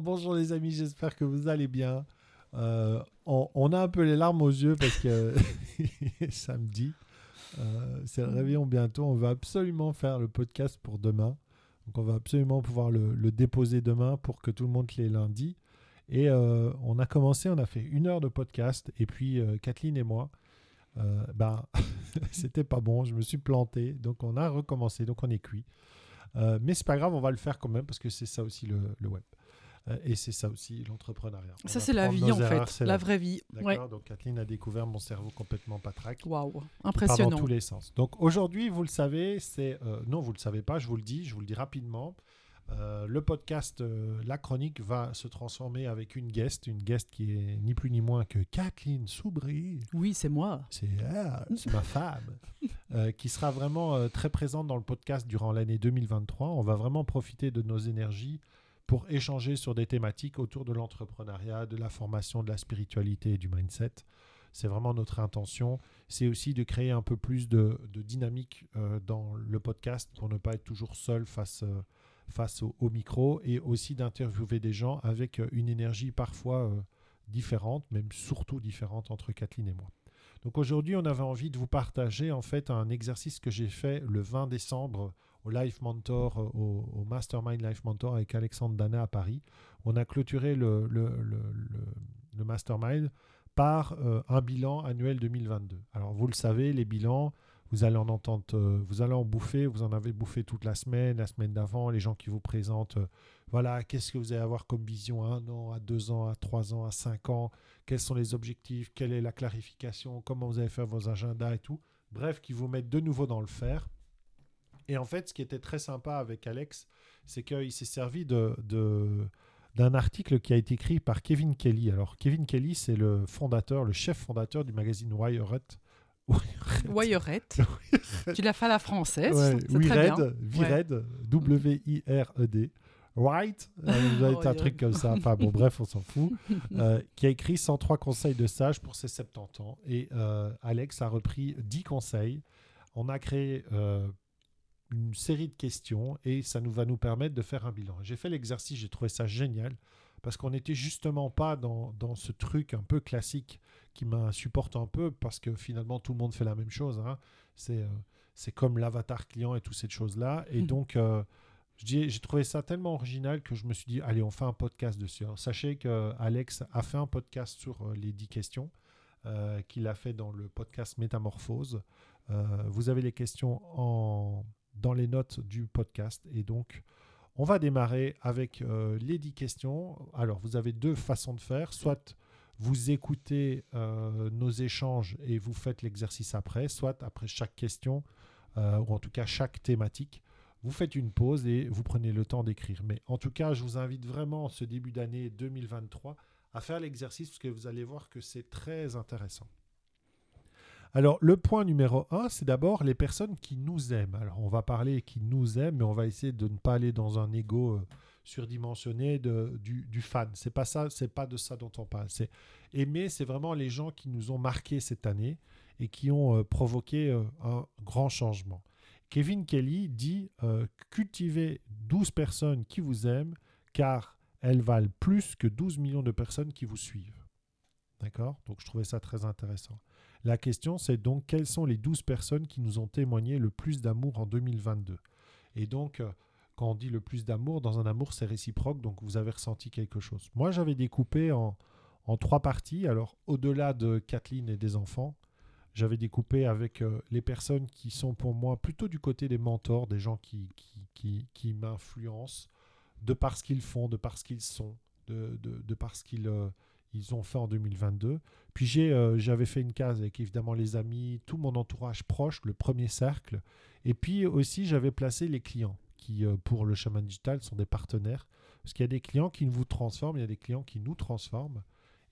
Bonjour les amis, j'espère que vous allez bien. Euh, on, a un peu les larmes aux yeux parce que samedi, euh, c'est le réveillon bientôt. On va absolument faire le podcast pour demain. Donc on va absolument pouvoir le, déposer demain pour que tout le monde les lundi. Et euh, on a commencé, on a fait une heure de podcast. Et puis Kathleen et moi, ben, c'était pas bon. Je me suis planté. Donc on a recommencé. Donc on est cuit. Mais c'est pas grave, on va le faire quand même parce que c'est ça aussi le web. Euh, et c'est ça aussi l'entrepreneuriat. Ça, c'est la vie, en erreurs, fait. La vraie vie. D'accord Ouais. Donc Kathleen a découvert mon cerveau complètement patraque. Waouh. part dans Impressionnant. tous les sens. Donc aujourd'hui, vous le savez, c'est euh, non, vous le savez pas, je vous le dis, je vous le dis rapidement. Euh, le podcast euh, La Chronique va se transformer avec une guest, une guest qui est ni plus ni moins que Kathleen Soubry. Oui, c'est moi. C'est elle, c'est ma femme, euh, qui sera vraiment très présente dans le podcast durant l'année 2023. On va vraiment profiter de nos énergies pour échanger sur des thématiques autour de l'entrepreneuriat, de la formation, de la spiritualité et du mindset. C'est vraiment notre intention. C'est aussi de créer un peu plus de, dynamique euh, dans le podcast pour ne pas être toujours seul face, euh, au, micro et aussi d'interviewer des gens avec euh, une énergie parfois différente, même surtout différente entre Kathleen et moi. Donc aujourd'hui, on avait envie de vous partager en fait un exercice que j'ai fait le 20 décembre au Life Mentor, euh, au, Mastermind Life Mentor avec Alexandre Dana à Paris. On a clôturé le, Mastermind par euh, un bilan annuel 2022. Alors vous le savez, les bilans, vous allez en entendre, euh, vous allez en bouffer, vous en avez bouffé toute la semaine, la semaine d'avant, les gens qui vous présentent, voilà, qu'est-ce que vous allez avoir comme vision à un an, à deux ans, à trois ans, à cinq ans, quels sont les objectifs, quelle est la clarification, comment vous allez faire vos agendas et tout. Bref, qui vous mettent de nouveau dans le fer. Et en fait, ce qui était très sympa avec Alex, c'est qu'il s'est servi de, de- d'un article qui a été écrit par Kevin Kelly. Alors, Kevin Kelly, c'est le fondateur, le chef fondateur du magazine Wired. Wayerette. tu l'as fait à la française. Ouais, c'est très bien. Wired, Vired, W-I-R-E-D. Right, euh, Oh, un truc comme ça. Enfin bon, bref, on s'en fout. Euh, qui a écrit 103 conseils de sage pour ses 70 ans. Et euh, Alex a repris 10 conseils. On a créé euh, une série de questions et ça nous va nous permettre de faire un bilan. J'ai fait l'exercice, j'ai trouvé ça génial parce qu'on n'était justement pas dans, dans ce truc un peu classique qui m'insupporte un peu parce que finalement tout le monde fait la même chose. hein. C'est euh, c'est comme l'avatar client et toutes ces choses-là. Et Mhm. donc, euh, j'ai trouvé ça tellement original que je me suis dit, allez, on fait un podcast dessus. Alors, sachez que Alex a fait un podcast sur euh, les 10 questions euh, qu'il a fait dans le podcast Métamorphose. Euh, vous avez les questions en, dans les notes du podcast. Et donc, on va démarrer avec euh, les 10 questions. Alors, vous avez deux façons de faire. Soit vous écoutez euh, nos échanges et vous faites l'exercice après, soit après chaque question, euh, ou en tout cas chaque thématique, vous faites une pause et vous prenez le temps d'écrire. Mais en tout cas, je vous invite vraiment en ce début d'année 2023 à faire l'exercice parce que vous allez voir que c'est très intéressant. Alors, le point numéro un, c'est d'abord les personnes qui nous aiment. Alors, on va parler qui nous aiment, mais on va essayer de ne pas aller dans un ego euh, surdimensionné du, fan. C'est pas ça, c'est pas de ça dont on parle. C'est aimer, c'est vraiment les gens qui nous ont marqués cette année et qui ont euh, provoqué euh, un grand changement. Kevin Kelly dit cultivez 12 personnes qui vous aiment car elles valent plus que 12 millions de personnes qui vous suivent. D'accord? Donc je trouvais ça très intéressant. La question c'est donc quelles sont les 12 personnes qui nous ont témoigné le plus d'amour en 2022 Et donc euh, quand on dit le plus d'amour, dans un amour c'est réciproque, donc vous avez ressenti quelque chose. Moi j'avais découpé en, en trois parties. Alors au-delà de Kathleen et des enfants, j'avais découpé avec euh, les personnes qui sont pour moi plutôt du côté des mentors, des gens qui, qui, qui, qui m'influencent de par ce qu'ils font, de par ce qu'ils sont, de, de, par ce qu'ils euh, ont fait en 2022. Puis j'ai, euh, j'avais fait une case avec évidemment les amis, tout mon entourage proche, le premier cercle. Et puis aussi j'avais placé les clients qui, euh, pour le chemin digital, sont des partenaires. Parce qu'il y a des clients qui vous transforment, il y a des clients qui nous transforment.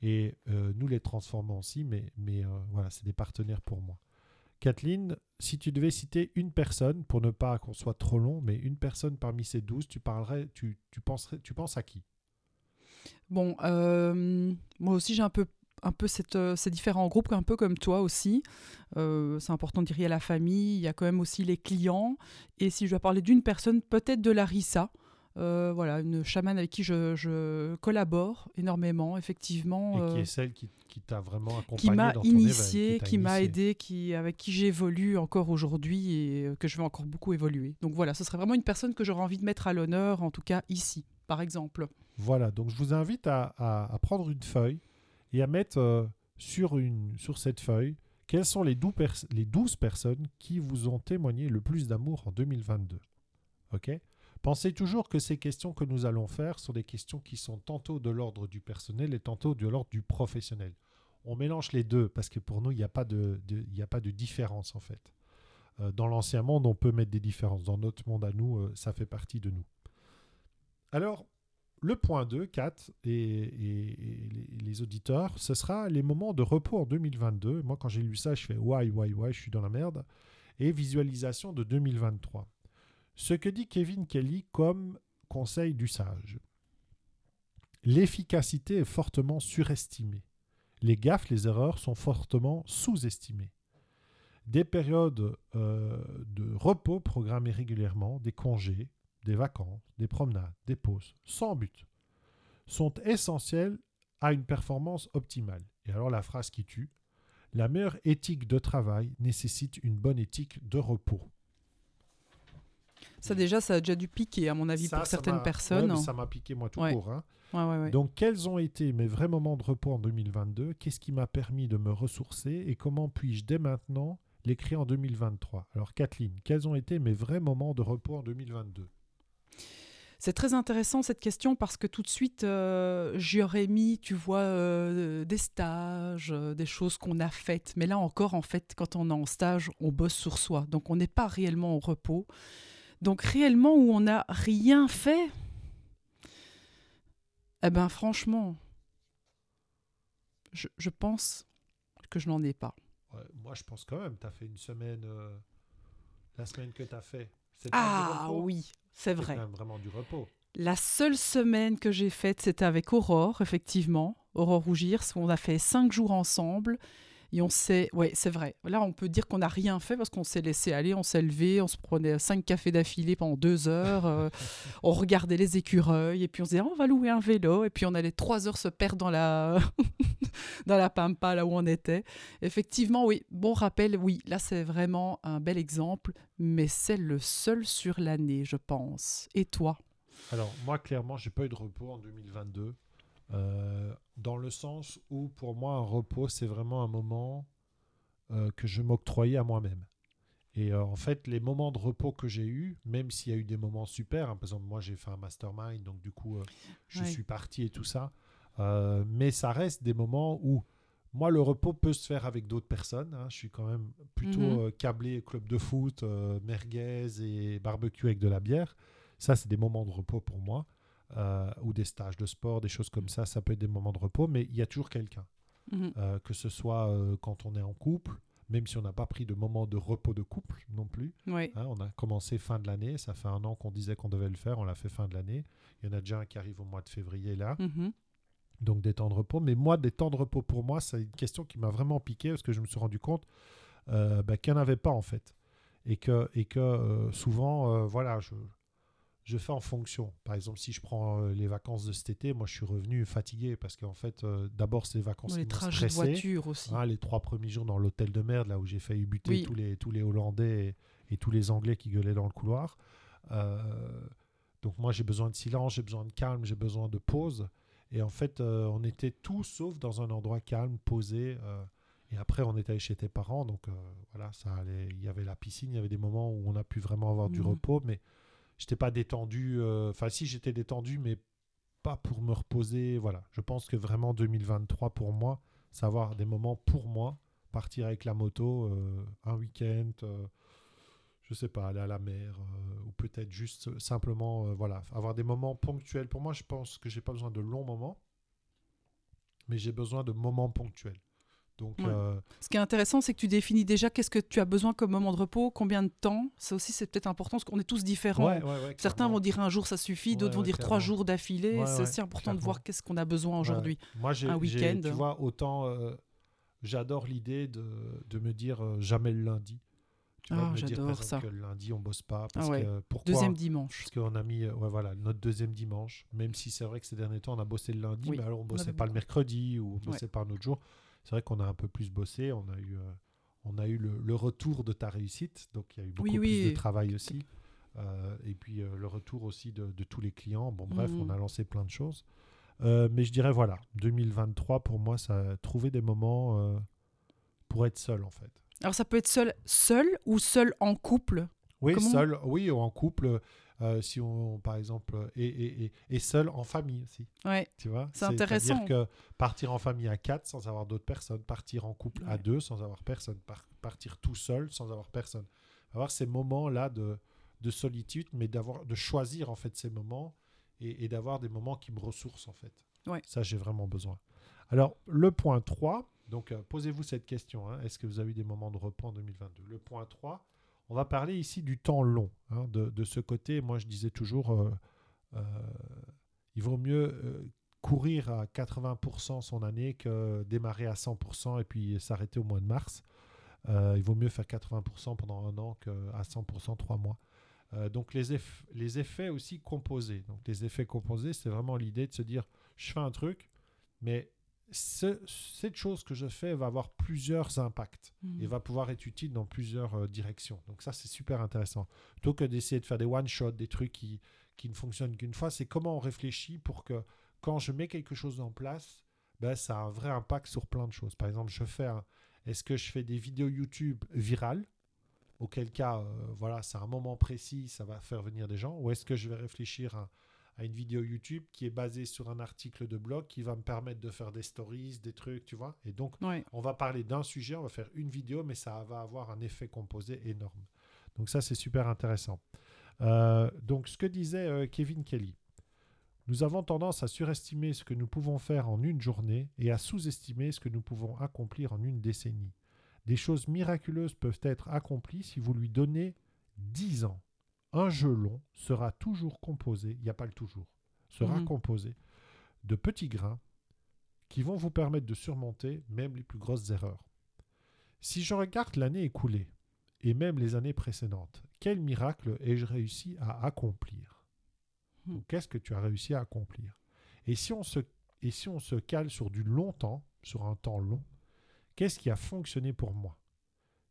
Et euh, nous les transformons aussi, mais, voilà, c'est des partenaires pour moi. Kathleen, si tu devais citer une personne, pour ne pas qu'on soit trop long, mais une personne parmi ces douze, tu parlerais, tu, penserais, tu penses à qui? Bon, moi aussi j'ai un peu, un peu cette, euh, ces différents groupes, un peu comme toi aussi. Euh, c'est important de dire il y a la famille, il y a quand même aussi les clients. Et si je dois parler d'une personne, peut-être de Larissa. Euh, voilà, une chamane avec qui je, je collabore énormément, effectivement. Et qui est celle qui, qui t'a vraiment accompagné qui m'a initié, éveil, qui m'a aidé, qui, avec qui j'évolue encore aujourd'hui et que je vais encore beaucoup évoluer. Donc voilà, ce serait vraiment une personne que j'aurais envie de mettre à l'honneur, en tout cas ici, par exemple. Voilà, donc je vous invite à, à- à prendre une feuille et à mettre euh, sur, une, sur cette feuille quelles sont les 12, pers- les 12 personnes qui vous ont témoigné le plus d'amour en 2022. Ok? Pensez toujours que ces questions que nous allons faire sont des questions qui sont tantôt de l'ordre du personnel et tantôt de l'ordre du professionnel. On mélange les deux parce que pour nous, il n'y a, pas de- de- a pas de différence en fait. Euh, dans l'ancien monde, on peut mettre des différences. Dans notre monde à nous, euh, ça fait partie de nous. Alors, le point 2, 4, et, les auditeurs, ce sera les moments de repos en 2022. Moi, quand j'ai lu ça, je fais why, why, why, je suis dans la merde. Et visualisation de 2023. Ce que dit Kevin Kelly comme conseil du sage. L'efficacité est fortement surestimée. Les gaffes, les erreurs sont fortement sous-estimées. Des périodes euh, de repos programmées régulièrement, des congés, des vacances, des promenades, des pauses, sans but, sont essentielles à une performance optimale. Et alors la phrase qui tue, la meilleure éthique de travail nécessite une bonne éthique de repos. Ça déjà, ça a déjà dû piquer, à mon avis, Ça, pour ça certaines personnes. ça m'a piqué moi tout Ouais. court. hein. Ouais, ouais, ouais. Donc quels ont été mes vrais moments de repos en 2022 Qu'est-ce qui m'a permis de me ressourcer? Et comment puis-je dès maintenant l'écrire en 2023 Alors Kathleen, quels ont été mes vrais moments de repos en 2022 C'est très intéressant cette question parce que tout de suite, euh, j'y aurais mis, tu vois, euh, des stages, euh, des choses qu'on a faites. Mais là encore, en fait, quand on est en stage, on bosse sur soi. Donc on n'est pas réellement au repos. Donc réellement où on n'a rien fait, eh ben franchement, je, je pense que je n'en ai pas. Ouais, Moi je pense quand même, tu as fait une semaine, euh, la semaine que tu as fait. Ah oui, c'est vrai. quand même vraiment du repos. La seule semaine que j'ai faite, c'était avec Aurore, effectivement, Aurore Rougirs, où on a fait cinq jours ensemble. Et on s'est. Ouais, c'est vrai. Là, on peut dire qu'on n'a rien fait parce qu'on s'est laissé aller, on s'est levé, on se prenait cinq cafés d'affilée pendant deux heures, euh, on regardait les écureuils, et puis on se disait, Ah, on va louer un vélo, et puis on allait trois heures se perdre dans la, dans la pampa, là où on était. Effectivement, oui, bon rappel, oui, là, c'est vraiment un bel exemple, mais c'est le seul sur l'année, je pense. Et toi? Alors moi clairement, j'ai pas eu de repos en 2022. Euh, dans le sens où pour moi un repos c'est vraiment un moment euh, que je m'octroyais à moi-même. Et euh, en fait les moments de repos que j'ai eus, même s'il y a eu des moments super, hein, par exemple moi j'ai fait un mastermind donc du coup je Ouais. suis parti et tout ça, mais ça reste des moments où moi le repos peut se faire avec d'autres personnes. hein. je suis quand même plutôt Mhm. euh, câblé club de foot, merguez et barbecue avec de la bière. Ça, c'est des moments de repos pour moi. Euh, ou des stages de sport, des choses comme ça, ça peut être des moments de repos, mais il y a toujours quelqu'un. Mhm. Euh, que ce soit euh, quand on est en couple, même si on n'a pas pris de moment de repos de couple non plus. Hein. on a commencé fin de l'année, ça fait un an qu'on disait qu'on devait le faire, on l'a fait fin de l'année. Il y en a déjà un qui arrive au mois de février là, Mhm. donc des temps de repos. Mais moi, des temps de repos pour moi, c'est une question qui m'a vraiment piqué parce que je me suis rendu compte euh, bah, qu'il n'y en avait pas en fait. Et que, et que souvent, voilà, je, je fais en fonction. Par exemple, si je prends euh, les vacances de cet été, moi je suis revenu fatigué parce qu'en fait, euh, d'abord, ces vacances les qui trajets de voiture aussi. Hein, les trois premiers jours dans l'hôtel de merde, là où j'ai failli buter Oui. tous, les, tous les Hollandais et, et tous les Anglais qui gueulaient dans le couloir. Euh, donc moi j'ai besoin de silence, j'ai besoin de calme, j'ai besoin de pause. Et en fait, euh, on était tous sauf dans un endroit calme, posé. et après, on était allé chez tes parents, donc voilà, ça allait. Il y avait la piscine, il y avait des moments où on a pu vraiment avoir du Mhm. repos, mais j'étais pas détendu. euh, Enfin, si j'étais détendu, mais pas pour me reposer. Voilà, je pense que vraiment 2023 pour moi, c'est avoir des moments pour moi, partir avec la moto euh, un week-end, euh, je sais pas, aller à la mer, ou peut-être juste simplement, voilà, avoir des moments ponctuels. Pour moi, je pense que j'ai pas besoin de longs moments, mais j'ai besoin de moments ponctuels. Donc, Ouais. euh, Ce qui est intéressant, c'est que tu définis déjà qu'est-ce que tu as besoin comme moment de repos, combien de temps. Ça aussi, c'est peut-être important parce qu'on est tous différents. ouais, ouais, ouais, Certains vont dire un jour ça suffit, d'autres vont dire trois jours d'affilée. C'est aussi important de voir qu'est-ce qu'on a besoin aujourd'hui. Moi, j'ai, Un week-end. Tu vois, autant euh, j'adore l'idée de, de me dire euh, jamais le lundi. Tu vois, Ah, me j'adore ça. que le lundi, on bosse pas. Parce Ah que, pourquoi Deuxième dimanche. Parce qu'on a mis voilà, notre deuxième dimanche, même si c'est vrai que ces derniers temps, on a bossé le lundi, Oui, mais alors on bossait pas le mercredi ou on bossait pas un autre jour. C'est vrai qu'on a un peu plus bossé, on a eu, euh, on a eu le, le retour de ta réussite, donc il y a eu beaucoup Oui, plus de travail aussi. Euh, et puis euh, le retour aussi de, de tous les clients. Bon, bref, Mhm. on a lancé plein de choses. Euh, mais je dirais, voilà, 2023, pour moi, ça a trouvé des moments pour être seul, en fait. Alors ça peut être seul, seul ou seul en couple? Oui, Comment- seul, oui, ou en couple, euh, si on, par exemple, et, et, et, et seul en famille aussi. Ouais. Tu vois C'est intéressant. C'est-à-dire que partir en famille à quatre sans avoir d'autres personnes, partir en couple à deux sans avoir personne, par- partir tout seul sans avoir personne. Avoir ces moments-là de, de solitude, mais d'avoir de choisir en fait ces moments et, et d'avoir des moments qui me ressourcent en fait. Ouais. Ça, j'ai vraiment besoin. Alors, le point 3, donc euh, posez-vous cette question, hein, est-ce que vous avez eu des moments de repos en 2022 Le point 3, on va parler ici du temps long. hein, de, ce côté, moi je disais toujours, euh, euh, il vaut mieux euh, courir à 80% son année que démarrer à 100% et puis s'arrêter au mois de mars. Il vaut mieux faire 80% pendant un an qu'à 100% trois mois. Donc les, les effets aussi composés. Donc les effets composés, c'est vraiment l'idée de se dire, je fais un truc, mais ce- cette chose que je fais va avoir plusieurs impacts Mhm. et va pouvoir être utile dans plusieurs euh, directions. Donc ça, c'est super intéressant. Plutôt que d'essayer de faire des one-shots, des trucs qui, qui ne fonctionnent qu'une fois, c'est comment on réfléchit pour que quand je mets quelque chose en place, ben, ça a un vrai impact sur plein de choses. Par exemple, je fais un- est-ce que je fais des vidéos YouTube virales? Auquel cas, euh, voilà, c'est un moment précis, ça va faire venir des gens. Ou est-ce que je vais réfléchir à, à une vidéo YouTube qui est basée sur un article de blog qui va me permettre de faire des stories, des trucs, tu vois Et donc, Ouais. on va parler d'un sujet, on va faire une vidéo, mais ça va avoir un effet composé énorme. Donc ça, c'est super intéressant. Euh, donc ce que disait euh, Kevin Kelly, nous avons tendance à surestimer ce que nous pouvons faire en une journée et à sous-estimer ce que nous pouvons accomplir en une décennie. Des choses miraculeuses peuvent être accomplies si vous lui donnez 10 ans. Un jeu long sera toujours composé, il n'y a pas le toujours, sera Mhm. composé de petits grains qui vont vous permettre de surmonter même les plus grosses erreurs. Si je regarde l'année écoulée et même les années précédentes, quel miracle ai-je réussi à accomplir? Ou Qu'est-ce que tu as réussi à accomplir? Et si, on se, et si on se cale sur du long temps, sur un temps long, qu'est-ce qui a fonctionné pour moi?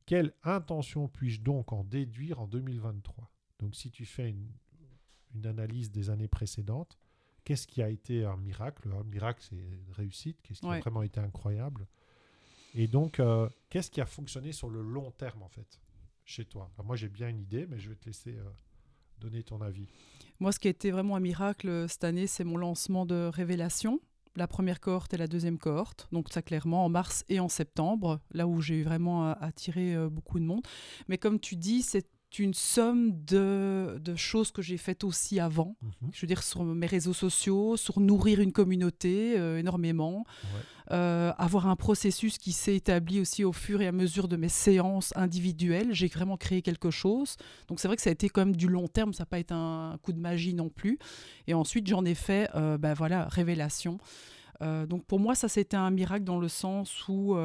Quelle intention puis-je donc en déduire en 2023 Donc si tu fais une, une analyse des années précédentes, qu'est-ce qui a été un miracle? Un miracle, c'est une réussite. Qu'est-ce qui a vraiment été incroyable? Et donc, euh, qu'est-ce qui a fonctionné sur le long terme, en fait, chez toi? Alors, Moi, j'ai bien une idée, mais je vais te laisser euh, donner ton avis. Moi, ce qui a été vraiment un miracle euh, cette année, c'est mon lancement de Révélation, la première cohorte et la deuxième cohorte. Donc ça, clairement, en mars et en septembre, là où j'ai vraiment attiré beaucoup de monde. Mais comme tu dis, c'est une somme de, de choses que j'ai faites aussi avant. Mhm. Je veux dire, sur mes réseaux sociaux, sur nourrir une communauté euh, énormément, Ouais. Euh, avoir un processus qui s'est établi aussi au fur et à mesure de mes séances individuelles. J'ai vraiment créé quelque chose. Donc c'est vrai que ça a été quand même du long terme, ça n'a pas été un coup de magie non plus. Et ensuite, j'en ai fait, euh, ben voilà, révélation. Donc pour moi, ça c'était un miracle dans le sens où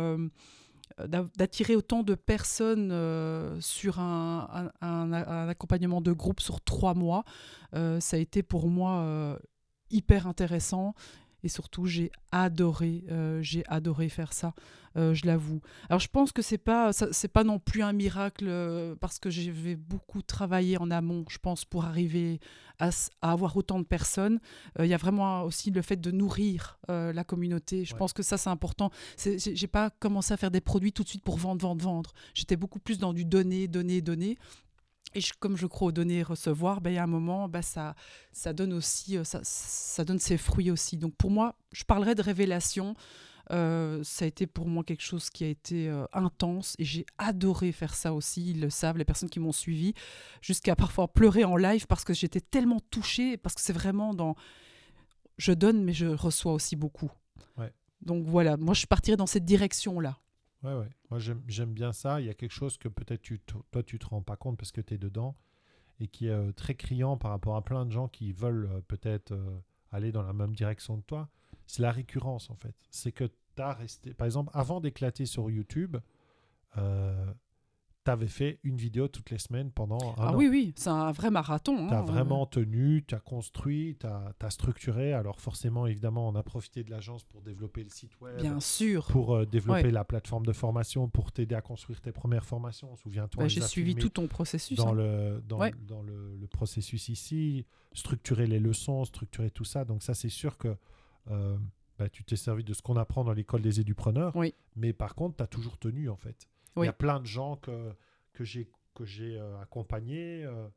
d'attirer autant de personnes euh, sur un, accompagnement de groupe sur trois mois, euh, ça a été pour moi euh, hyper intéressant. Et surtout, j'ai adoré, euh, j'ai adoré faire ça, euh, je l'avoue. Alors, je pense que c'est pas, c'est pas non plus un miracle euh, parce que j'ai beaucoup travaillé en amont, je pense, pour arriver à, avoir autant de personnes. Il y a vraiment aussi le fait de nourrir la communauté. Je Ouais. pense que ça, c'est important. J'ai pas commencé à faire des produits tout de suite pour vendre, vendre, vendre. J'étais beaucoup plus dans du donner, donner, donner. Et je- comme je crois au donner et recevoir, ben, il y a un moment, ben, ça, ça donne aussi, euh, ça, ça donne ses fruits aussi. Donc pour moi, je parlerai de révélation. Euh, ça a été pour moi quelque chose qui a été euh, intense et j'ai adoré faire ça aussi. Ils le savent, les personnes qui m'ont suivi, jusqu'à parfois pleurer en live parce que j'étais tellement touchée, parce que c'est vraiment dans. Je donne, mais je reçois aussi beaucoup. Ouais. Donc voilà, moi je partirais dans cette direction-là. Ouais, ouais. Moi, j'aime bien ça. Il y a quelque chose que peut-être toi, tu te rends pas compte parce que tu es dedans et qui est euh, très criant par rapport à plein de gens qui veulent euh, peut-être euh, aller dans la même direction que toi. C'est la récurrence, en fait. C'est que tu as resté. Par exemple, avant d'éclater sur YouTube, tu avais fait une vidéo toutes les semaines pendant un Ah an. oui, oui, c'est un vrai marathon. Tu as hein. vraiment tenu, tu as construit, tu as, structuré. Alors forcément, évidemment, on a profité de l'agence pour développer le site web, Bien sûr. pour euh, développer Ouais. la plateforme de formation, pour t'aider à construire tes premières formations. Souviens-toi, Bah, J'ai suivi tout ton processus. dans, hein. le, dans, Ouais. dans le, le processus ici, structurer les leçons, structurer tout ça. Donc ça, c'est sûr que euh, bah, tu t'es servi de ce qu'on apprend dans l'école des édupreneurs. Oui. Mais par contre, tu as toujours tenu, en fait. Il y a plein de gens que, que j'ai que j'ai euh, accompagnés, euh,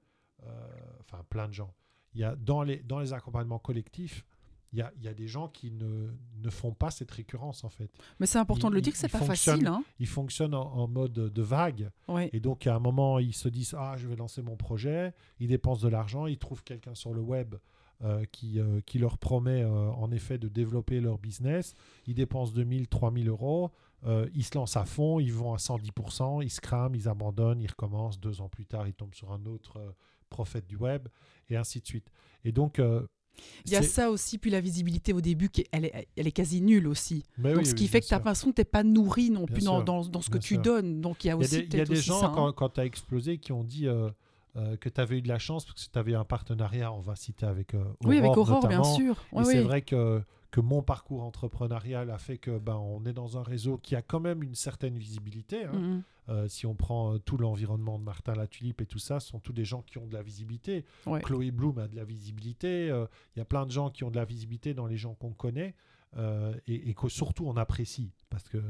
euh, enfin plein de gens. Il y a, dans, les, dans les accompagnements collectifs, il y a, il y a des gens qui ne, ne font pas cette récurrence, en fait. Mais c'est important de le dire que c'est pas facile. Hein. Ils fonctionnent en, en mode de vague. Et donc, à un moment, ils se disent Ah, je vais lancer mon projet. Ils dépensent de l'argent. Ils trouvent quelqu'un sur le web euh, qui, qui leur promet, en effet, de développer leur business. Ils dépensent 2000, 3000 euros. Euh, ils se lancent à fond. Ils vont à 110%. Ils se crament. Ils abandonnent. Ils recommencent. Deux ans plus tard, ils tombent sur un autre euh, prophète du web. Et ainsi de suite. Et donc. euh, Il y a ça aussi, puis la visibilité au début, qui est- elle, est, elle est quasi nulle aussi. Mais Donc, oui, ce qui fait que tu sûr. l'impression que tu n'es pas nourri non Bien plus dans, dans, dans ce que Bien tu sûr. donnes. Donc, il y a Il y a aussi des, il y a des gens, ça, hein. quand tu as explosé, qui ont dit euh, que tu avais eu de la chance parce que tu avais un partenariat, on va citer avec euh, Oui, avec Aurore, bien sûr. Et Oui, c'est vrai que, que mon parcours entrepreneurial a fait que ben, on est dans un réseau qui a quand même une certaine visibilité. hein. Mhm. Euh, si on prend tout l'environnement de Martin Latulipe et tout ça, ce sont tous des gens qui ont de la visibilité. Ouais. Chloé Bloom a de la visibilité. euh, Il y a plein de gens qui ont de la visibilité dans les gens qu'on connaît euh, et, et que surtout on apprécie. Parce que euh,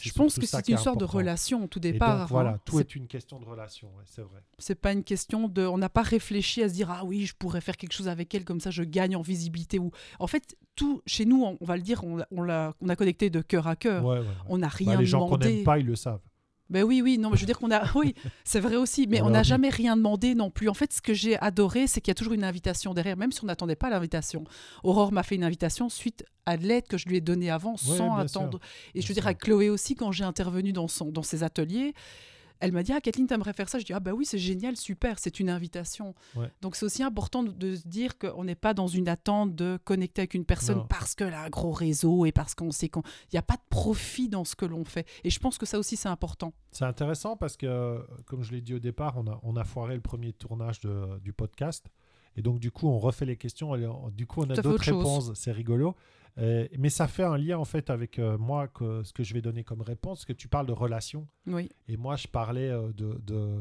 Je pense que c'est une sorte de relation au tout Et départ. donc, voilà, hein. tout est une question de relation, ouais, c'est vrai. C'est pas une question de. On n'a pas réfléchi à se dire ah oui, je pourrais faire quelque chose avec elle comme ça, je gagne en visibilité ou. En fait, tout chez nous, on, on va le dire, on, on l'a, on a connecté de cœur à cœur. Ouais, ouais, ouais. On n'a Bah, rien les gens qu'on demandé. n'aime pas, ils le savent. Ben oui, oui, non, mais je veux dire qu'on a, oui, c'est vrai aussi, mais On n'a jamais rien demandé non plus. En fait, ce que j'ai adoré, c'est qu'il y a toujours une invitation derrière, même si on n'attendait pas l'invitation. Aurore m'a fait une invitation suite à l'aide que je lui ai donnée avant, sans sûr. attendre. Et je veux dire, à Chloé aussi, quand j'ai intervenu dans, son, dans ses ateliers, elle m'a dit Ah, Kathleen, t'aimerais faire ça? Je dis Ah, bah oui, c'est génial, super, c'est une invitation. Ouais. Donc, c'est aussi important de, se dire qu'on n'est pas dans une attente de connecter avec une personne Non. parce qu'elle a un gros réseau et parce qu'on sait qu'il n'y a pas de profit dans ce que l'on fait. Et je pense que ça aussi, c'est important. C'est intéressant parce que, comme je l'ai dit au départ, on a, on a foiré le premier tournage de- du podcast. Et donc, du coup, on refait les questions. et on- du coup, on a d'autres réponses. C'est rigolo. Euh, mais ça fait un lien, en fait, avec euh, moi, que, ce que je vais donner comme réponse. Parce que tu parles de relations. Oui. Et moi, je parlais euh, de, de,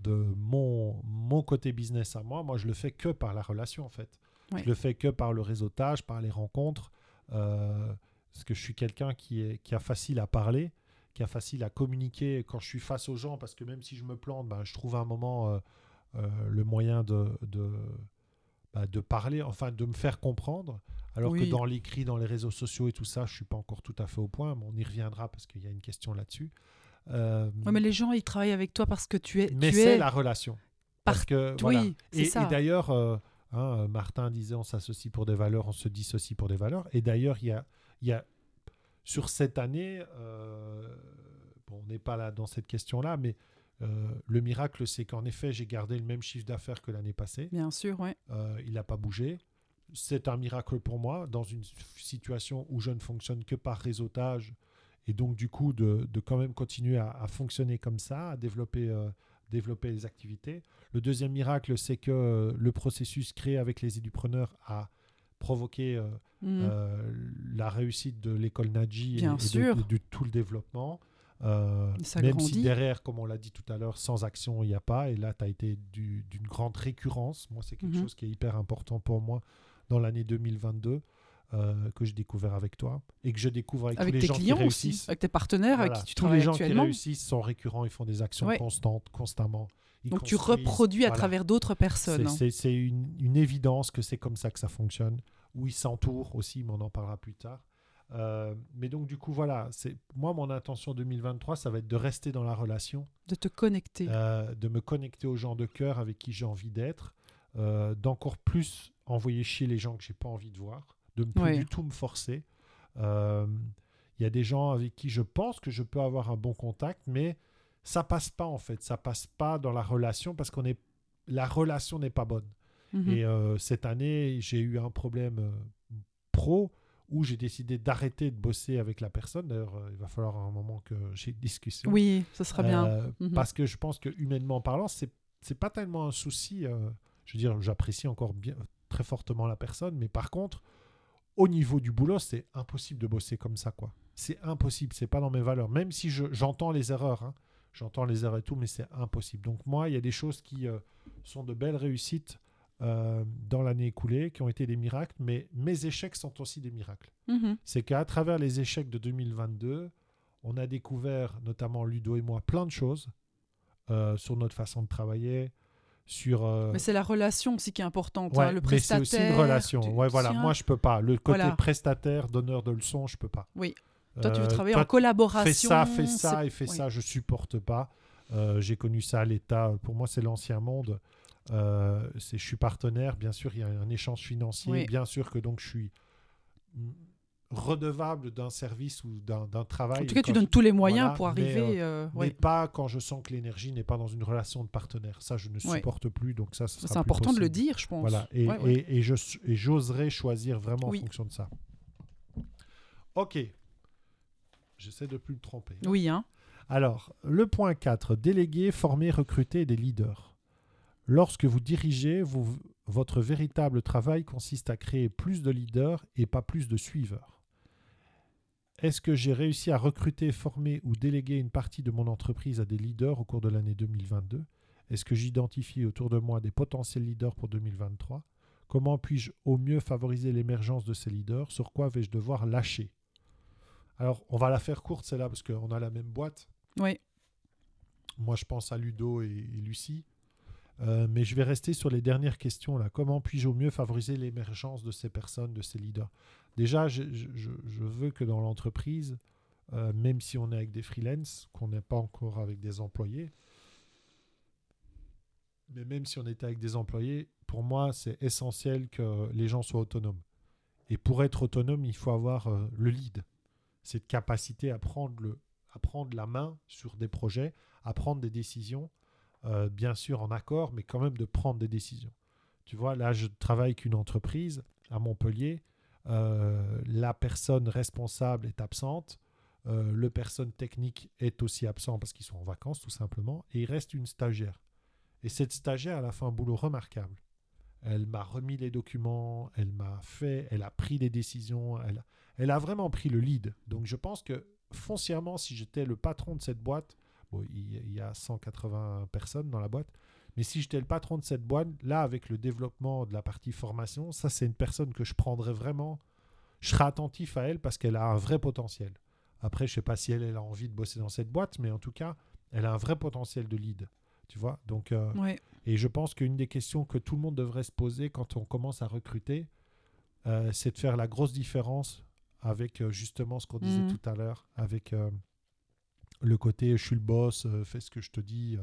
de mon, mon côté business à moi. Moi, je le fais que par la relation, en fait. Ouais. Je le fais que par le réseautage, par les rencontres. euh, parce que je suis quelqu'un qui, est, qui a facile à parler, qui a facile à communiquer quand je suis face aux gens. Parce que même si je me plante, ben, je trouve un moment le moyen de, de, bah, de parler, enfin de me faire comprendre. Alors Oui. que dans l'écrit, dans les réseaux sociaux et tout ça, je suis pas encore tout à fait au point, mais on y reviendra parce qu'il y a une question là-dessus. Euh, Ouais, mais les gens, ils travaillent avec toi parce que tu es. mais c'est es... la relation. Par- Parce que, Oui, voilà. c'est Et, ça. et d'ailleurs, euh, hein, euh, Martin disait on s'associe pour des valeurs, on se dissocie pour des valeurs. Et d'ailleurs, il y a, il y a sur cette année, euh, bon, on n'est pas là dans cette question-là, mais euh, le miracle, c'est qu'en effet, j'ai gardé le même chiffre d'affaires que l'année passée. Bien sûr, ouais. Euh, il n'a pas bougé. C'est un miracle pour moi dans une situation où je ne fonctionne que par réseautage et donc du coup de, de quand même continuer à, à fonctionner comme ça, à développer, euh, développer les activités. Le deuxième miracle, c'est que euh, le processus créé avec les édupreneurs a provoqué euh, euh, la réussite de l'école Nadji et, Bien et de- sûr. de, de tout le développement. Euh, même grandit. si derrière, comme on l'a dit tout à l'heure, sans action, il n'y a pas. Et là, tu as été du- d'une grande récurrence. Moi, c'est quelque Mhm. chose qui est hyper important pour moi dans l'année 2022 euh, que j'ai découvert avec toi et que je découvre avec, Avec tous les tes gens qui clients aussi, réussissent. avec tes partenaires Voilà. avec qui tu tous les travailles gens qui actuellement. réussissent sont récurrents, ils font des actions Ouais. constantes, constamment. Ils Donc tu reproduis à travers d'autres personnes. C'est- hein. Une, une évidence que c'est comme ça que ça fonctionne. Où ils s'entourent aussi, mais on en parlera plus tard. Euh, mais donc du coup voilà, c'est moi mon intention 2023, ça va être de rester dans la relation, De te connecter. euh, de me connecter aux gens de cœur avec qui j'ai envie d'être, d'encore plus envoyer chier les gens que j'ai pas envie de voir, de ne plus Ouais. du tout me forcer. Euh, Il y a des gens avec qui je pense que je peux avoir un bon contact, mais ça passe pas en fait, ça passe pas dans la relation parce qu'on est la relation n'est pas bonne. Mhm. Et euh, cette année, j'ai eu un problème euh, pro où j'ai décidé d'arrêter de bosser avec la personne. D'ailleurs, euh, il va falloir un moment que j'ai une discussion. Oui, ce sera bien. Euh, Mhm. Parce que je pense que humainement parlant, c'est c'est pas tellement un souci. euh, je veux dire, j'apprécie encore bien très fortement la personne, mais par contre, au niveau du boulot, c'est impossible de bosser comme ça, quoi. C'est impossible. C'est pas dans mes valeurs. Même si je- j'entends les erreurs, hein. j'entends les erreurs et tout, mais c'est impossible. Donc moi, il y a des choses qui euh, sont de belles réussites euh, dans l'année écoulée, qui ont été des miracles, mais mes échecs sont aussi des miracles Mhm. c'est qu'à travers les échecs de 2022, on a découvert, notamment Ludo et moi, plein de choses euh, sur notre façon de travailler, sur... euh, Mais c'est la relation aussi qui est importante. ouais, hein, le mais c'est prestataire. aussi une relation. Ouais, voilà, moi je peux pas. Le côté Voilà. prestataire, donneur de leçons, je peux pas. Oui. Toi, tu veux Euh, travailler toi, en collaboration. Fais ça, fais ça et fais oui. ça, je supporte pas. Euh, J'ai connu ça à l'État. Pour moi, c'est l'ancien monde. Je suis partenaire, bien sûr, il y a un échange financier, Oui. bien sûr que donc je suis redevable d'un service ou d'un travail. En tout cas, tu donnes tous les moyens voilà, pour mais, arriver. euh, mais ouais. pas quand je sens que l'énergie n'est pas dans une relation de partenaire. Ça, je ne Ouais. supporte plus, donc ça, C'est important de le dire, je pense. Voilà, et, Ouais, et- et j'oserais choisir vraiment Oui. en fonction de ça. Ok. J'essaie de plus me tromper. Oui, hein. Alors, le point 4, déléguer, former, recruter des leaders. Lorsque vous dirigez, vous- votre véritable travail consiste à créer plus de leaders et pas plus de suiveurs. Est-ce que j'ai réussi à recruter, former ou déléguer une partie de mon entreprise à des leaders au cours de l'année 2022 Est-ce que j'identifie autour de moi des potentiels leaders pour 2023 Comment puis-je au mieux favoriser l'émergence de ces leaders? Sur quoi vais-je devoir lâcher? Alors, on va la faire courte, celle-là, parce qu'on a la même boîte. Oui. Moi, je pense à Ludo et, et Lucie. Euh, mais je vais rester sur les dernières questions. là. Comment puis-je au mieux favoriser l'émergence de ces personnes, de ces leaders? Déjà, je, veux que dans l'entreprise, euh, même si on est avec des freelances, qu'on n'est pas encore avec des employés, mais même si on était avec des employés, pour moi, c'est essentiel que les gens soient autonomes. Et pour être autonome, il faut avoir euh, le lead. Cette capacité à prendre, le, à prendre la main sur des projets, à prendre des décisions, euh, bien sûr en accord, mais quand même de prendre des décisions. Tu vois, là, je travaille avec une entreprise à Montpellier. Euh, la personne responsable est absente. euh, le personne technique est aussi absent parce qu'ils sont en vacances, tout simplement. Et il reste une stagiaire. Et cette stagiaire, elle a fait un boulot remarquable. Elle m'a remis les documents, elle m'a fait, elle a pris des décisions, elle a, vraiment pris le lead. Donc je pense que foncièrement, si j'étais le patron de cette boîte, il y a 180 personnes dans la boîte, mais si j'étais le patron de cette boîte, là, avec le développement de la partie formation, ça, c'est une personne que je prendrais vraiment, je serais attentif à elle parce qu'elle a un vrai potentiel. Après, je sais pas si elle, elle a envie de bosser dans cette boîte, mais en tout cas, elle a un vrai potentiel de lead. Tu vois Donc, euh, Ouais. et je pense qu'une des questions que tout le monde devrait se poser quand on commence à recruter, euh, c'est de faire la grosse différence avec euh, justement ce qu'on disait Mhm. tout à l'heure, avec le côté je suis le boss, fais ce que je te dis,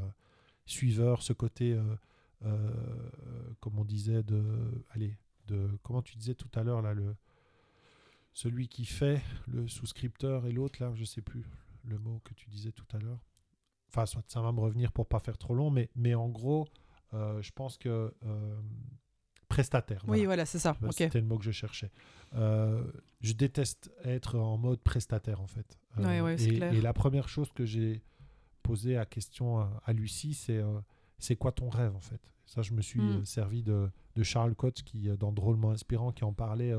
suiveur, ce côté, euh, euh, comme on disait, de, allez, de, comment tu disais tout à l'heure, là, le, celui qui fait, le souscripteur et l'autre, là, je sais plus le mot que tu disais tout à l'heure. Enfin, soit ça va me revenir pour pas faire trop long, mais, mais en gros, euh, je pense que euh, prestataire. Oui, voilà. voilà, c'est ça. C'était le mot que je cherchais. Euh, je déteste être en mode prestataire, en fait. Ouais, ouais, c'est et, clair. et la première chose que j'ai posée à question à, à Lucie, c'est euh, c'est quoi ton rêve, en fait? Ça, je me suis Mm. euh, servi de, de Charles Coates, qui, euh, dans Drôlement Inspirant, qui en parlait